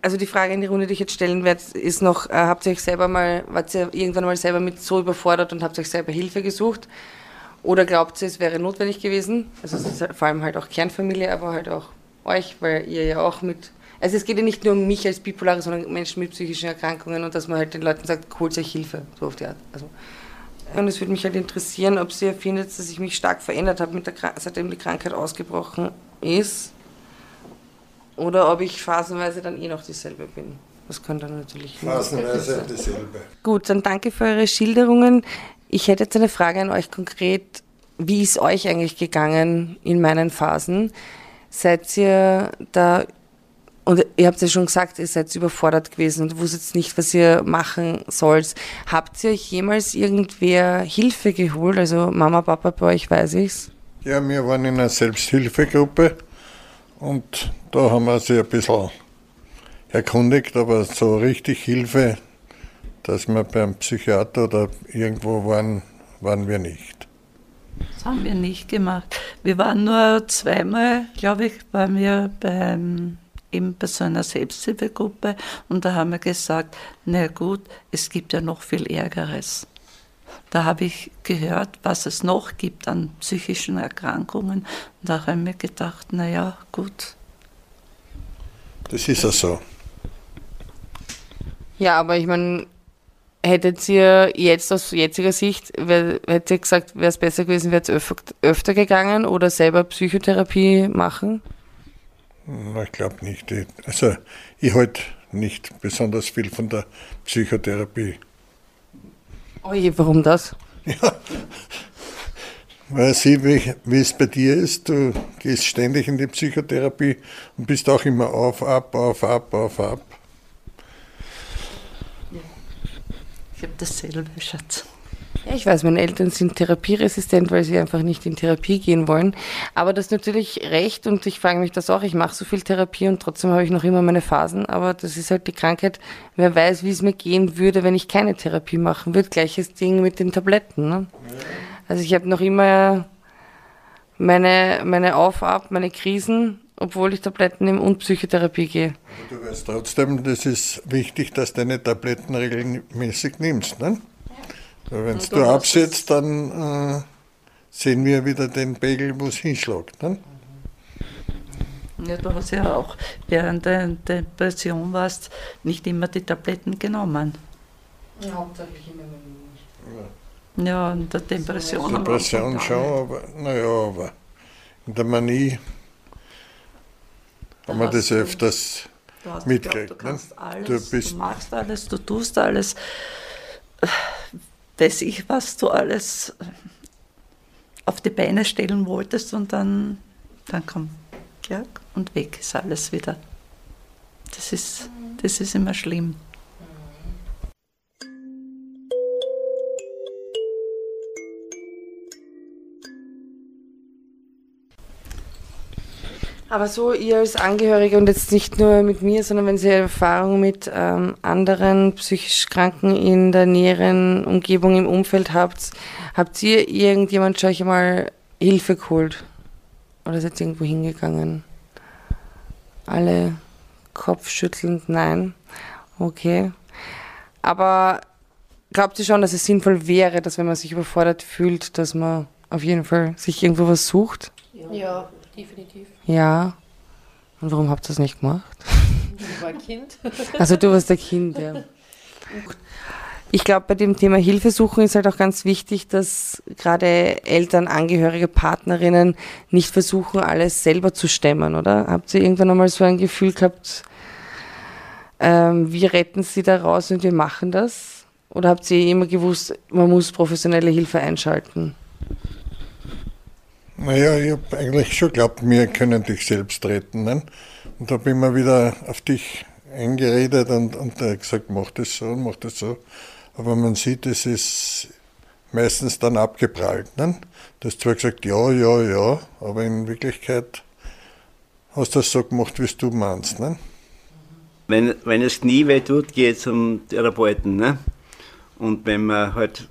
also die Frage in die Runde, die ich jetzt stellen werde, ist noch, äh, habt ihr euch selber mal, wart ihr irgendwann mal selber mit so überfordert und habt euch selber Hilfe gesucht? Oder glaubt ihr, es wäre notwendig gewesen? Also vor allem halt auch Kernfamilie, aber halt auch euch, weil ihr ja auch mit also es geht ja nicht nur um mich als Bipolare, sondern Menschen mit psychischen Erkrankungen und dass man halt den Leuten sagt, holt euch Hilfe, so auf die Art. Also, und es würde mich halt interessieren, ob sie findet, dass ich mich stark verändert habe, mit der, seitdem die Krankheit ausgebrochen ist, oder ob ich phasenweise dann eh noch dieselbe bin. Das kann dann natürlich Phasenweise dieselbe. Gut, dann danke für eure Schilderungen. Ich hätte jetzt eine Frage an euch konkret. Wie ist euch eigentlich gegangen in meinen Phasen? Seid ihr da und ihr habt ja schon gesagt, ihr seid überfordert gewesen und wusstet nicht, was ihr machen sollt. Habt ihr euch jemals irgendwer Hilfe geholt? Also Mama, Papa, bei euch weiß ich's. Ja, wir waren in einer Selbsthilfegruppe und da haben wir sich ein bisschen erkundigt, aber so richtig Hilfe, dass wir beim Psychiater oder irgendwo waren, waren wir nicht. Das haben wir nicht gemacht. Wir waren nur zweimal, glaube ich, waren wir beim eben bei so einer Selbsthilfegruppe und da haben wir gesagt, na gut, es gibt ja noch viel Ärgeres. Da habe ich gehört, was es noch gibt an psychischen Erkrankungen und da habe ich mir gedacht, naja, gut. Das ist ja so. Ja, aber ich meine, hättet ihr jetzt aus jetziger Sicht, hättet ihr gesagt, wäre es besser gewesen, wäre es öfter, öfter gegangen oder selber Psychotherapie machen? Ich glaube nicht. Also ich halte nicht besonders viel von der Psychotherapie. Oje, warum das? Ja, weil sie, wie, wie es bei dir ist, du gehst ständig in die Psychotherapie und bist auch immer auf, ab, auf, ab, auf, ab. Ich habe dasselbe, Schatz. Ja, ich weiß, meine Eltern sind therapieresistent, weil sie einfach nicht in Therapie gehen wollen. Aber das ist natürlich recht und ich frage mich das auch. Ich mache so viel Therapie und trotzdem habe ich noch immer meine Phasen. Aber das ist halt die Krankheit. Wer weiß, wie es mir gehen würde, wenn ich keine Therapie machen würde. Gleiches Ding mit den Tabletten. Ne? Also ich habe noch immer meine, meine Auf-Ab, meine Krisen, obwohl ich Tabletten nehme und Psychotherapie gehe. Du weißt trotzdem, das ist wichtig, dass du deine Tabletten regelmäßig nimmst. Ne? Wenn du absetzt, dann äh, sehen wir wieder den Pegel, wo es hinschlägt. Ne? Ja, du hast ja auch während der Depression warst nicht immer die Tabletten genommen. Ja, hauptsächlich immer nicht. Ja, in der Depression. Depression schon, aber naja, aber in der Manie haben wir das öfters mitgekriegt. Du, ne? alles, du, du machst alles, du tust alles weiß ich, was du alles auf die Beine stellen wolltest und dann, dann komm, ja, und weg ist alles wieder. Das ist, das ist immer schlimm. Aber so ihr als Angehörige und jetzt nicht nur mit mir, sondern wenn Sie Erfahrung mit ähm, anderen psychisch Kranken in der näheren Umgebung im Umfeld habt, habt ihr irgendjemand schon mal Hilfe geholt? Oder seid ihr irgendwo hingegangen? Alle kopfschüttelnd, nein. Okay. Aber glaubt ihr schon, dass es sinnvoll wäre, dass wenn man sich überfordert fühlt, dass man auf jeden Fall sich irgendwo was sucht? Ja, definitiv. Ja. Und warum habt ihr das nicht gemacht? Ich war Kind. Also du warst der Kind, ja. Ich glaube, bei dem Thema Hilfe suchen ist halt auch ganz wichtig, dass gerade Eltern, Angehörige, Partnerinnen nicht versuchen, alles selber zu stemmen, oder? Habt ihr irgendwann einmal so ein Gefühl gehabt, ähm, wir retten sie da raus und wir machen das? Oder habt ihr immer gewusst, man muss professionelle Hilfe einschalten? Naja, ich habe eigentlich schon geglaubt, wir können dich selbst retten. Ne? Und habe immer wieder auf dich eingeredet und, und er gesagt, mach das so, mach das so. Aber man sieht, es ist meistens dann abgeprallt. Ne? Du hast zwar gesagt, ja, ja, ja, aber in Wirklichkeit hast du das so gemacht, wie du meinst. Ne? Wenn, wenn das Knie weh tut, geht zum Therapeuten. Ne? Und wenn man halt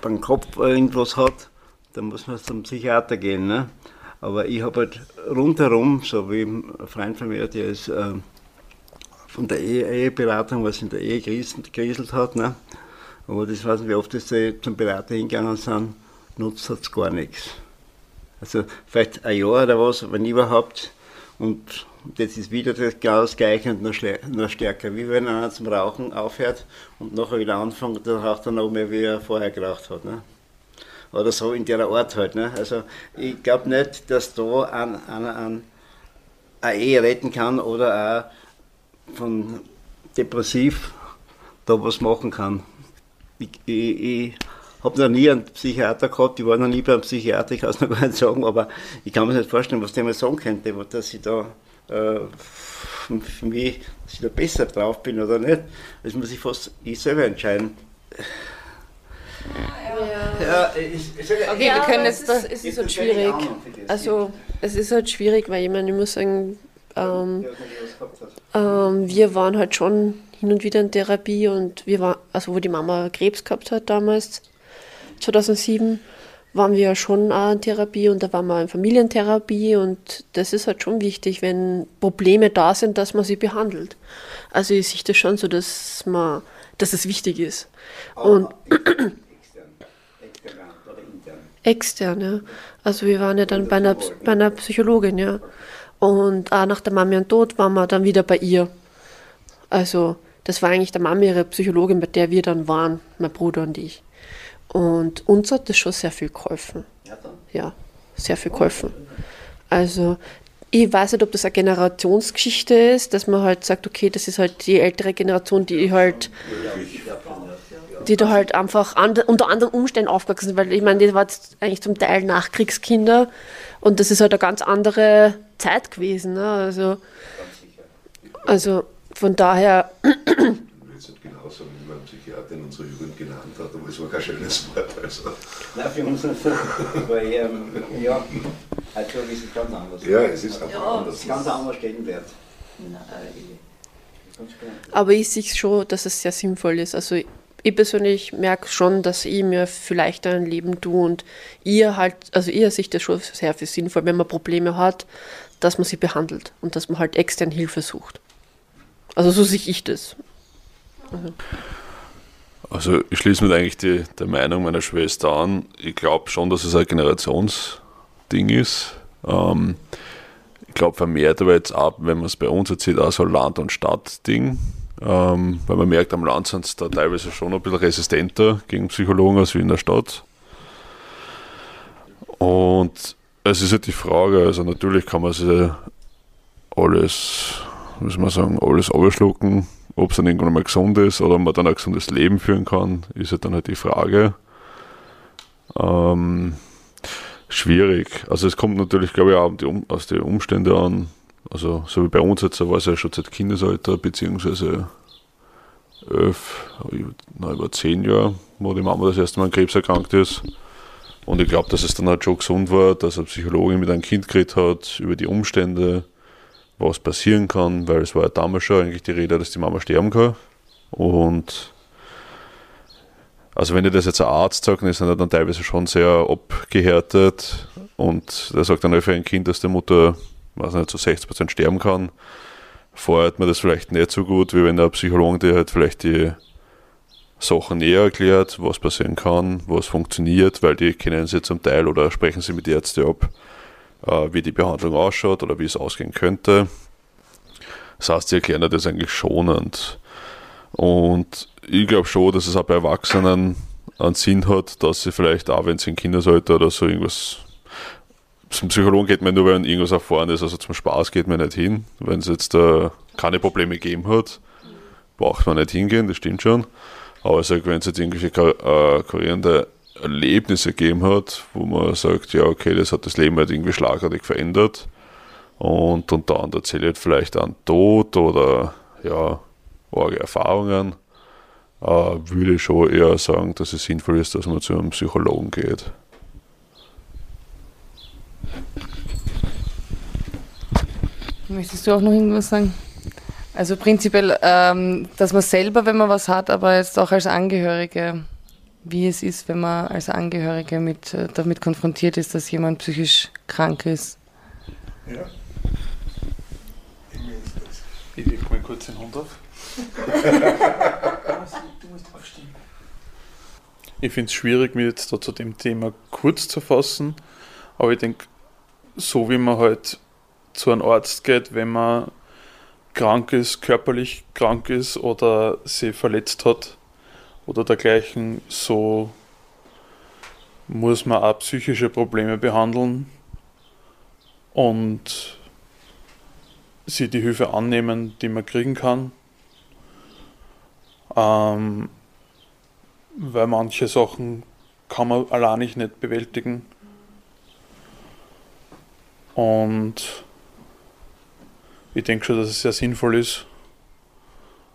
beim Kopf irgendwas hat, dann muss man zum Psychiater gehen. Ne? Aber ich habe halt rundherum, so wie ein Freund von mir, der ist äh, von der Ehe, Eheberatung, was in der Ehe gerieselt hat. Ne? Aber das weiß nicht, wie oft sie zum Berater hingegangen sind, nutzt hat gar nichts. Also vielleicht ein Jahr oder was, wenn überhaupt. Und das ist wieder das genau das Gleiche und noch, noch stärker. Wie wenn einer zum Rauchen aufhört und nachher wieder anfängt, dann raucht er noch mehr, wie er vorher geraucht hat. Ne? Oder so in der Art halt. Ne? Also ich glaube nicht, dass da einer an, an eine Ehe retten kann oder auch von depressiv da was machen kann. Ich, ich, ich habe noch nie einen Psychiater gehabt, ich war noch nie beim Psychiater, ich kann es noch gar nicht sagen, aber ich kann mir nicht vorstellen, was der mir sagen könnte, dass ich da äh, für mich, dass ich da besser drauf bin oder nicht. Das muss ich fast ich selber entscheiden. Ja, ich, ich sage, okay, wir können jetzt, es ist, ist halt schwierig. Also, es ist halt schwierig, weil ich meine, ich muss sagen, ähm, ähm, wir waren halt schon hin und wieder in Therapie und wir waren, also wo die Mama Krebs gehabt hat damals, 2007, waren wir ja schon auch in Therapie und da waren wir in Familientherapie und das ist halt schon wichtig, wenn Probleme da sind, dass man sie behandelt. Also ich sehe das schon so, dass man, dass es wichtig ist. Und extern, ja. Also wir waren ja dann bei einer, bei einer Psychologin, ja. Und auch nach der Mami und Tod waren wir dann wieder bei ihr. Also das war eigentlich der Mami ihre Psychologin, bei der wir dann waren, mein Bruder und ich. Und uns hat das schon sehr viel geholfen. Ja, sehr viel geholfen. Also ich weiß nicht, ob das eine Generationsgeschichte ist, dass man halt sagt, okay, das ist halt die ältere Generation, die halt, die da halt einfach unter anderen Umständen aufgewachsen sind, weil ich meine, die waren eigentlich zum Teil Nachkriegskinder und das ist halt eine ganz andere Zeit gewesen. Ne? Also, also von daher genauso wie mein Psychiater in unserer Jugend genannt hat, aber es war kein schönes Wort. Also. Nein, für uns war eher, ja, also ist es ganz anders. Ja, es ist einfach ja, anders. Ganz anders Stellenwert. Aber ich sehe schon, dass es sehr sinnvoll ist. Also ich persönlich merke schon, dass ich mir vielleicht ein Leben tue und ihr halt, also ihr seht das schon sehr viel sinnvoll, wenn man Probleme hat, dass man sie behandelt und dass man halt extern Hilfe sucht. Also so sehe ich das. Also ich schließe mir eigentlich die, der Meinung meiner Schwester an. Ich glaube schon, dass es ein Generationsding ist. Ähm, ich glaube vermehrt aber jetzt ab, wenn man es bei uns erzählt, auch so Land- und Stadt-Ding. Ähm, weil man merkt, am Land sind es da teilweise schon ein bisschen resistenter gegen Psychologen als wie in der Stadt. Und es ist halt die Frage, also natürlich kann man sich alles, muss man sagen, alles abschlucken, ob es dann irgendwann mal gesund ist oder ob man dann ein gesundes Leben führen kann, ist ja dann halt die Frage. Ähm, schwierig. Also es kommt natürlich, glaube ich, auch die, aus den Umständen an. Also so wie bei uns jetzt, war es ja schon seit Kindesalter, beziehungsweise elf, na, über zehn Jahre, wo die Mama das erste Mal an Krebs erkrankt ist. Und ich glaube, dass es dann halt schon gesund war, dass eine Psychologin mit einem Kind geredet hat, über die Umstände, was passieren kann, weil es war ja damals schon eigentlich die Rede, dass die Mama sterben kann. Und also wenn dir das jetzt ein Arzt sagt, dann ist er dann teilweise schon sehr abgehärtet und der sagt dann für ein Kind, dass der Mutter, weiß nicht, zu so 60% sterben kann, feuert man das vielleicht nicht so gut, wie wenn der Psychologe dir halt vielleicht die Sachen näher erklärt, was passieren kann, was funktioniert, weil die kennen sie zum Teil oder sprechen sie mit Ärzten ab äh, wie die Behandlung ausschaut oder wie es ausgehen könnte. Das heißt, sie erklären das eigentlich schonend. Und ich glaube schon, dass es auch bei Erwachsenen einen Sinn hat, dass sie vielleicht auch, wenn sie ein Kindesalter oder so irgendwas zum Psychologen geht man nur, wenn irgendwas erfahren ist, also zum Spaß geht man nicht hin. Wenn es jetzt äh, keine Probleme gegeben hat, braucht man nicht hingehen, das stimmt schon. Aber sag, wenn es jetzt irgendwelche äh, Erlebnisse gegeben hat, wo man sagt, ja, okay, das hat das Leben halt irgendwie schlagartig verändert. Und unter anderem erzählt vielleicht an Tod oder ja, arge Erfahrungen, äh, würde ich schon eher sagen, dass es sinnvoll ist, dass man zu einem Psychologen geht. Möchtest du auch noch irgendwas sagen? Also prinzipiell, ähm, dass man selber, wenn man was hat, aber jetzt auch als Angehörige wie es ist, wenn man als Angehörige mit, äh, damit konfrontiert ist, dass jemand psychisch krank ist. Ja. Ich, ich kurz den Hund auf. ich finde es schwierig, mich jetzt da zu dem Thema kurz zu fassen, aber ich denke, so wie man halt zu einem Arzt geht, wenn man krank ist, körperlich krank ist oder sich verletzt hat oder dergleichen, so muss man auch psychische Probleme behandeln und sie die Hilfe annehmen, die man kriegen kann. Ähm, weil manche Sachen kann man allein nicht bewältigen. Und ich denke schon, dass es sehr sinnvoll ist,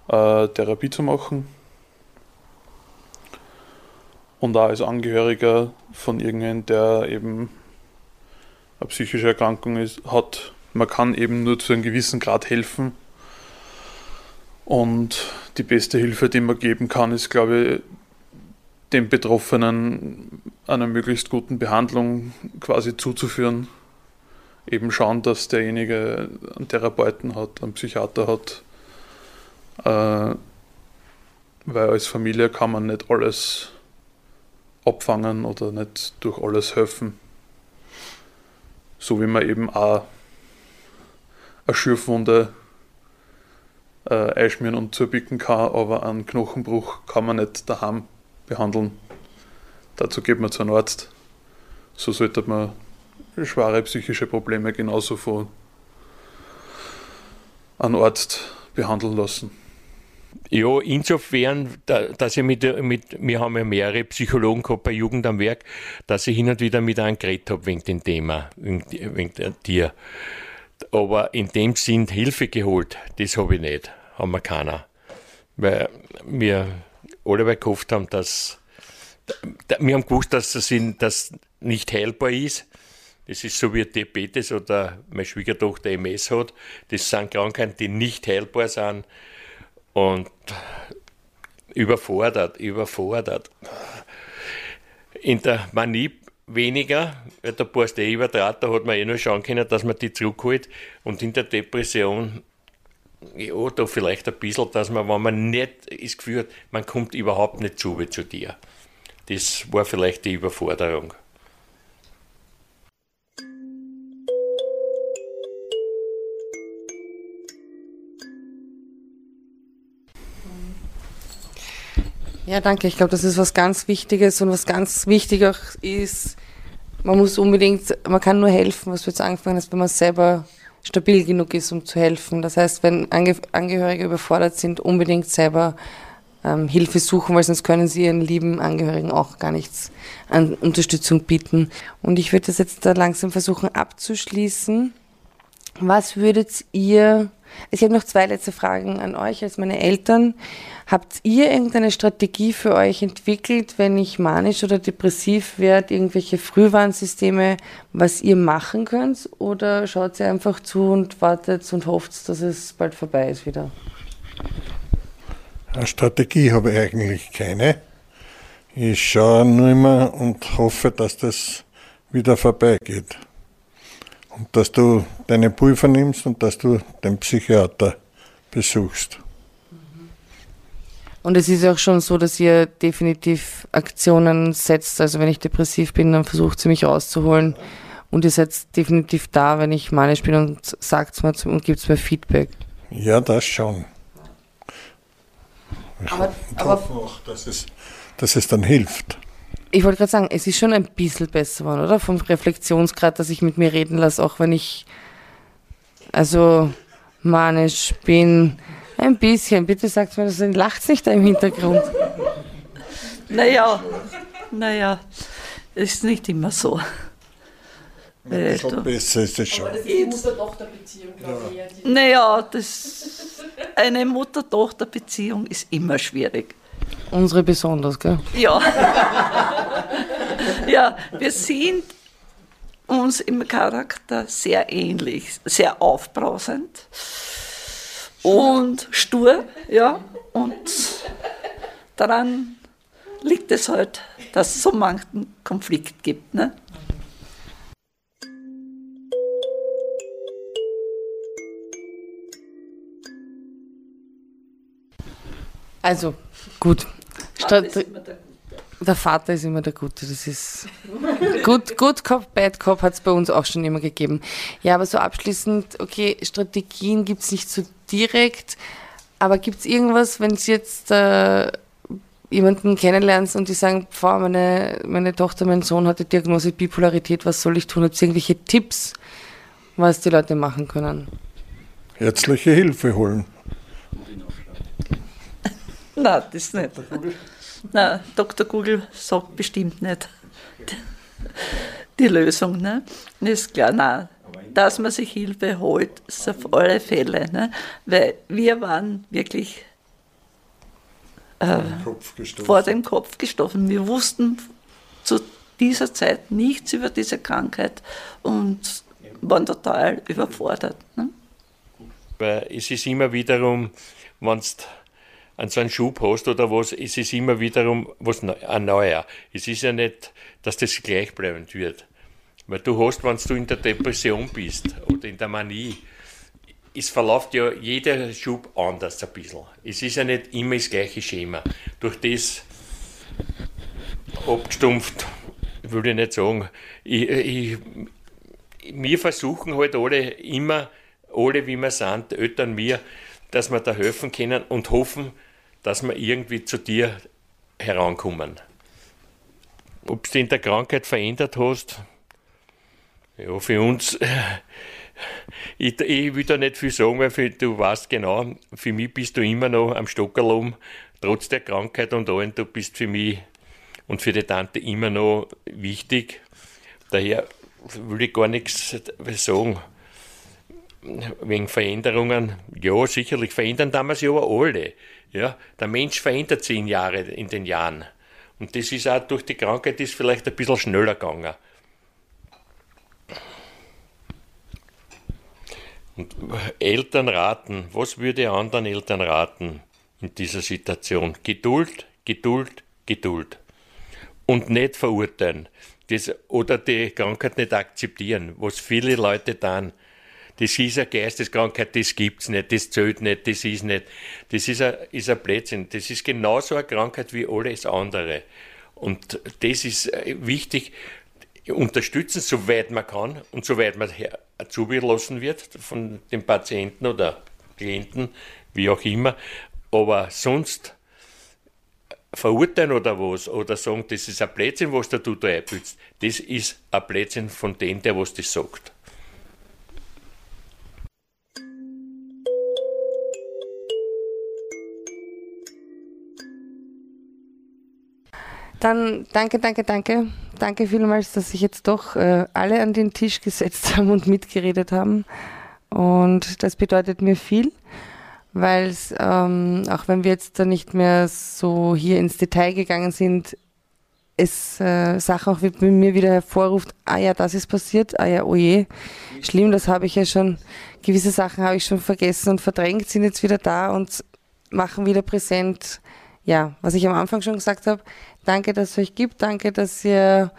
äh, Therapie zu machen. Und auch als Angehöriger von irgendjemandem, der eben eine psychische Erkrankung ist, hat, man kann eben nur zu einem gewissen Grad helfen. Und die beste Hilfe, die man geben kann, ist, glaube ich, dem Betroffenen einer möglichst guten Behandlung quasi zuzuführen. Eben schauen, dass derjenige einen Therapeuten hat, einen Psychiater hat. Äh, weil als Familie kann man nicht alles abfangen oder nicht durch alles helfen. So wie man eben auch eine Schürfwunde äh, einschmieren und zubicken kann, aber einen Knochenbruch kann man nicht daheim behandeln. Dazu geht man zu einem Arzt. So sollte man schwere psychische Probleme genauso von einem Arzt behandeln lassen. Ja, insofern, dass ich mit, mit, wir haben ja mehrere Psychologen gehabt bei Jugend am Werk, dass ich hin und wieder mit einem geredet habe wegen dem Thema, wegen, wegen dir. Aber in dem Sinn Hilfe geholt, das habe ich nicht, haben wir keiner. Weil wir alle gehofft haben, dass, wir haben gewusst, dass das, in, das nicht heilbar ist. Das ist so wie Diabetes oder meine Schwiegertochter MS hat. Das sind Krankheiten, die nicht heilbar sind und überfordert, überfordert. In der Manie weniger, weil der Borst eh übertrat, da hat man eh nur schauen können, dass man die zurückholt. Und in der Depression, ja, da vielleicht ein bisschen, dass man, wenn man nicht das Gefühl hat, man kommt überhaupt nicht zu wie zu dir. Das war vielleicht die Überforderung. Ja, danke. Ich glaube, das ist was ganz Wichtiges und was ganz wichtig auch ist, man muss unbedingt, man kann nur helfen, was du jetzt angefangen hast, wenn man selber stabil genug ist, um zu helfen. Das heißt, wenn Ange Angehörige überfordert sind, unbedingt selber ähm, Hilfe suchen, weil sonst können sie ihren lieben Angehörigen auch gar nichts an Unterstützung bieten. Und ich würde das jetzt da langsam versuchen abzuschließen. Was würdet ihr ich habe noch zwei letzte Fragen an euch als meine Eltern. Habt ihr irgendeine Strategie für euch entwickelt, wenn ich manisch oder depressiv werde, irgendwelche Frühwarnsysteme, was ihr machen könnt? Oder schaut ihr einfach zu und wartet und hofft, dass es bald vorbei ist wieder? Eine Strategie habe ich eigentlich keine. Ich schaue nur immer und hoffe, dass das wieder vorbeigeht und dass du deine Pulver nimmst und dass du den Psychiater besuchst. Und es ist auch schon so, dass ihr definitiv Aktionen setzt. Also wenn ich depressiv bin, dann versucht sie mich rauszuholen. Und ihr seid definitiv da, wenn ich manisch bin und sagt es mir und gibt mir Feedback. Ja, das schon. Ich aber, hoffe auch, dass es, dass es dann hilft. Ich wollte gerade sagen, es ist schon ein bisschen besser geworden, oder? Vom Reflexionsgrad, dass ich mit mir reden lasse, auch wenn ich also manisch bin. Ein bisschen. Bitte sagt mir das, lacht nicht da im Hintergrund. Naja, naja, ist nicht immer so. Ja, äh, schon besser ist es schon. Aber das ist Mutter-Tochter-Beziehung, glaube ich. Ja. Naja, das, eine Mutter-Tochter-Beziehung ist immer schwierig. Unsere besonders, gell? Ja. ja, wir sind uns im Charakter sehr ähnlich, sehr aufbrausend und stur, ja. Und daran liegt es halt, dass es so manchen Konflikt gibt. Ne? Also, gut. Statt, der Vater ist immer der Gute. Das ist gut, gut Cop, Bad Cop hat es bei uns auch schon immer gegeben. Ja, aber so abschließend, okay, Strategien gibt es nicht so direkt, aber gibt es irgendwas, wenn es jetzt äh, jemanden kennenlernst und die sagen, Frau, meine, meine Tochter, mein Sohn hat die Diagnose Bipolarität, was soll ich tun? Hat es irgendwelche Tipps, was die Leute machen können? Ärztliche Hilfe holen. Nein, das nicht. Nein, Dr. Google sagt bestimmt nicht die Lösung. Ne? Ist klar, nein. Dass man sich Hilfe holt, ist auf alle Fälle. Ne? Weil wir waren wirklich äh, vor dem Kopf gestoßen. Wir wussten zu dieser Zeit nichts über diese Krankheit und waren total überfordert. Ne? Es ist immer wiederum, wenn du an so einen Schub hast oder was, es ist immer wiederum was ein neuer. Es ist ja nicht, dass das gleichbleibend wird. Weil du hast, wenn du in der Depression bist oder in der Manie, es verläuft ja jeder Schub anders ein bisschen. Es ist ja nicht immer das gleiche Schema. Durch das abgestumpft, würde ich nicht sagen. Ich, ich, wir versuchen halt alle immer, alle wie wir sind, Eltern, wir, dass wir da helfen können und hoffen, dass wir irgendwie zu dir herankommen. Ob du in der Krankheit verändert hast, ja, für uns ich, ich will da nicht viel sagen, weil für, du weißt genau, für mich bist du immer noch am Stockerlum, trotz der Krankheit und allem, du bist für mich und für die Tante immer noch wichtig. Daher will ich gar nichts sagen. Wegen Veränderungen, ja, sicherlich verändern damals ja aber alle. Ja, der Mensch verändert sich in, Jahre, in den Jahren. Und das ist auch durch die Krankheit ist vielleicht ein bisschen schneller gegangen. Und Eltern raten, was würde anderen Eltern raten in dieser Situation? Geduld, Geduld, Geduld. Und nicht verurteilen. Das, oder die Krankheit nicht akzeptieren, was viele Leute dann. Das ist eine Geisteskrankheit, das gibt's nicht, das zählt nicht, das ist nicht. Das ist ein, ist ein Blödsinn. Das ist genauso eine Krankheit wie alles andere. Und das ist äh, wichtig, unterstützen, soweit man kann und soweit man zugelassen wird von dem Patienten oder Klienten, wie auch immer. Aber sonst verurteilen oder was, oder sagen, das ist ein Blödsinn, was der da einbildest, das ist ein Blödsinn von dem, der was das sagt. Dann danke, danke, danke. Danke vielmals, dass sich jetzt doch äh, alle an den Tisch gesetzt haben und mitgeredet haben. Und das bedeutet mir viel, weil ähm, auch wenn wir jetzt da nicht mehr so hier ins Detail gegangen sind, es äh, Sachen auch mit mir wieder hervorruft, ah ja, das ist passiert, ah ja, oh je, schlimm, das habe ich ja schon, gewisse Sachen habe ich schon vergessen und verdrängt, sind jetzt wieder da und machen wieder präsent, ja, was ich am Anfang schon gesagt habe, danke, dass es euch gibt, danke, dass ihr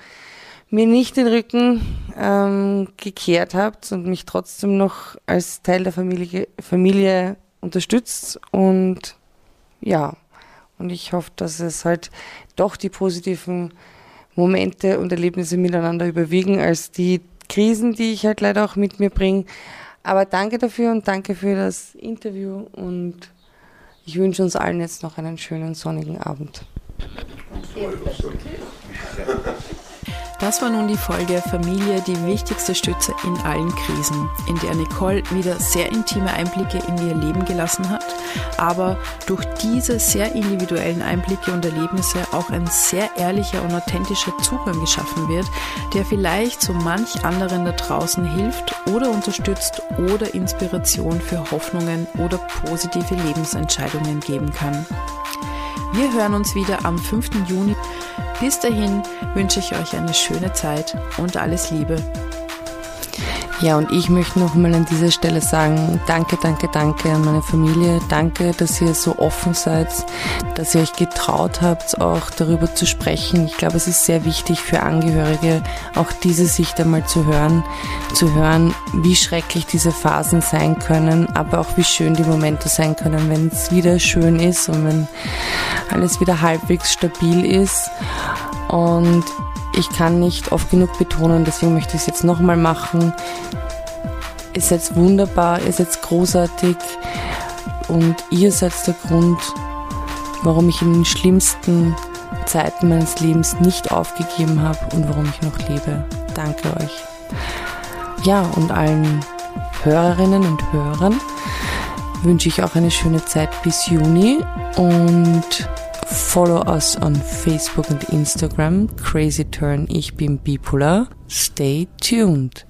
mir nicht den Rücken ähm, gekehrt habt und mich trotzdem noch als Teil der Familie, Familie unterstützt und ja, und ich hoffe, dass es halt doch die positiven Momente und Erlebnisse miteinander überwiegen als die Krisen, die ich halt leider auch mit mir bringe. Aber danke dafür und danke für das Interview und ich wünsche uns allen jetzt noch einen schönen sonnigen Abend. Das war nun die Folge Familie, die wichtigste Stütze in allen Krisen, in der Nicole wieder sehr intime Einblicke in ihr Leben gelassen hat, aber durch diese sehr individuellen Einblicke und Erlebnisse auch ein sehr ehrlicher und authentischer Zugang geschaffen wird, der vielleicht so manch anderen da draußen hilft oder unterstützt oder Inspiration für Hoffnungen oder positive Lebensentscheidungen geben kann. Wir hören uns wieder am 5. Juni. Bis dahin wünsche ich euch eine schöne Zeit und alles Liebe. Ja, und ich möchte nochmal an dieser Stelle sagen, danke, danke, danke an meine Familie. Danke, dass ihr so offen seid, dass ihr euch getraut habt, auch darüber zu sprechen. Ich glaube, es ist sehr wichtig für Angehörige, auch diese Sicht einmal zu hören, zu hören, wie schrecklich diese Phasen sein können, aber auch wie schön die Momente sein können, wenn es wieder schön ist und wenn alles wieder halbwegs stabil ist. Und ich kann nicht oft genug betonen, deswegen möchte ich es jetzt nochmal machen. Ihr seid wunderbar, ihr seid großartig und ihr seid der Grund, warum ich in den schlimmsten Zeiten meines Lebens nicht aufgegeben habe und warum ich noch lebe. Danke euch. Ja, und allen Hörerinnen und Hörern wünsche ich auch eine schöne Zeit bis Juni und Follow us on Facebook und Instagram. Crazy Turn, ich bin bipolar. Stay tuned.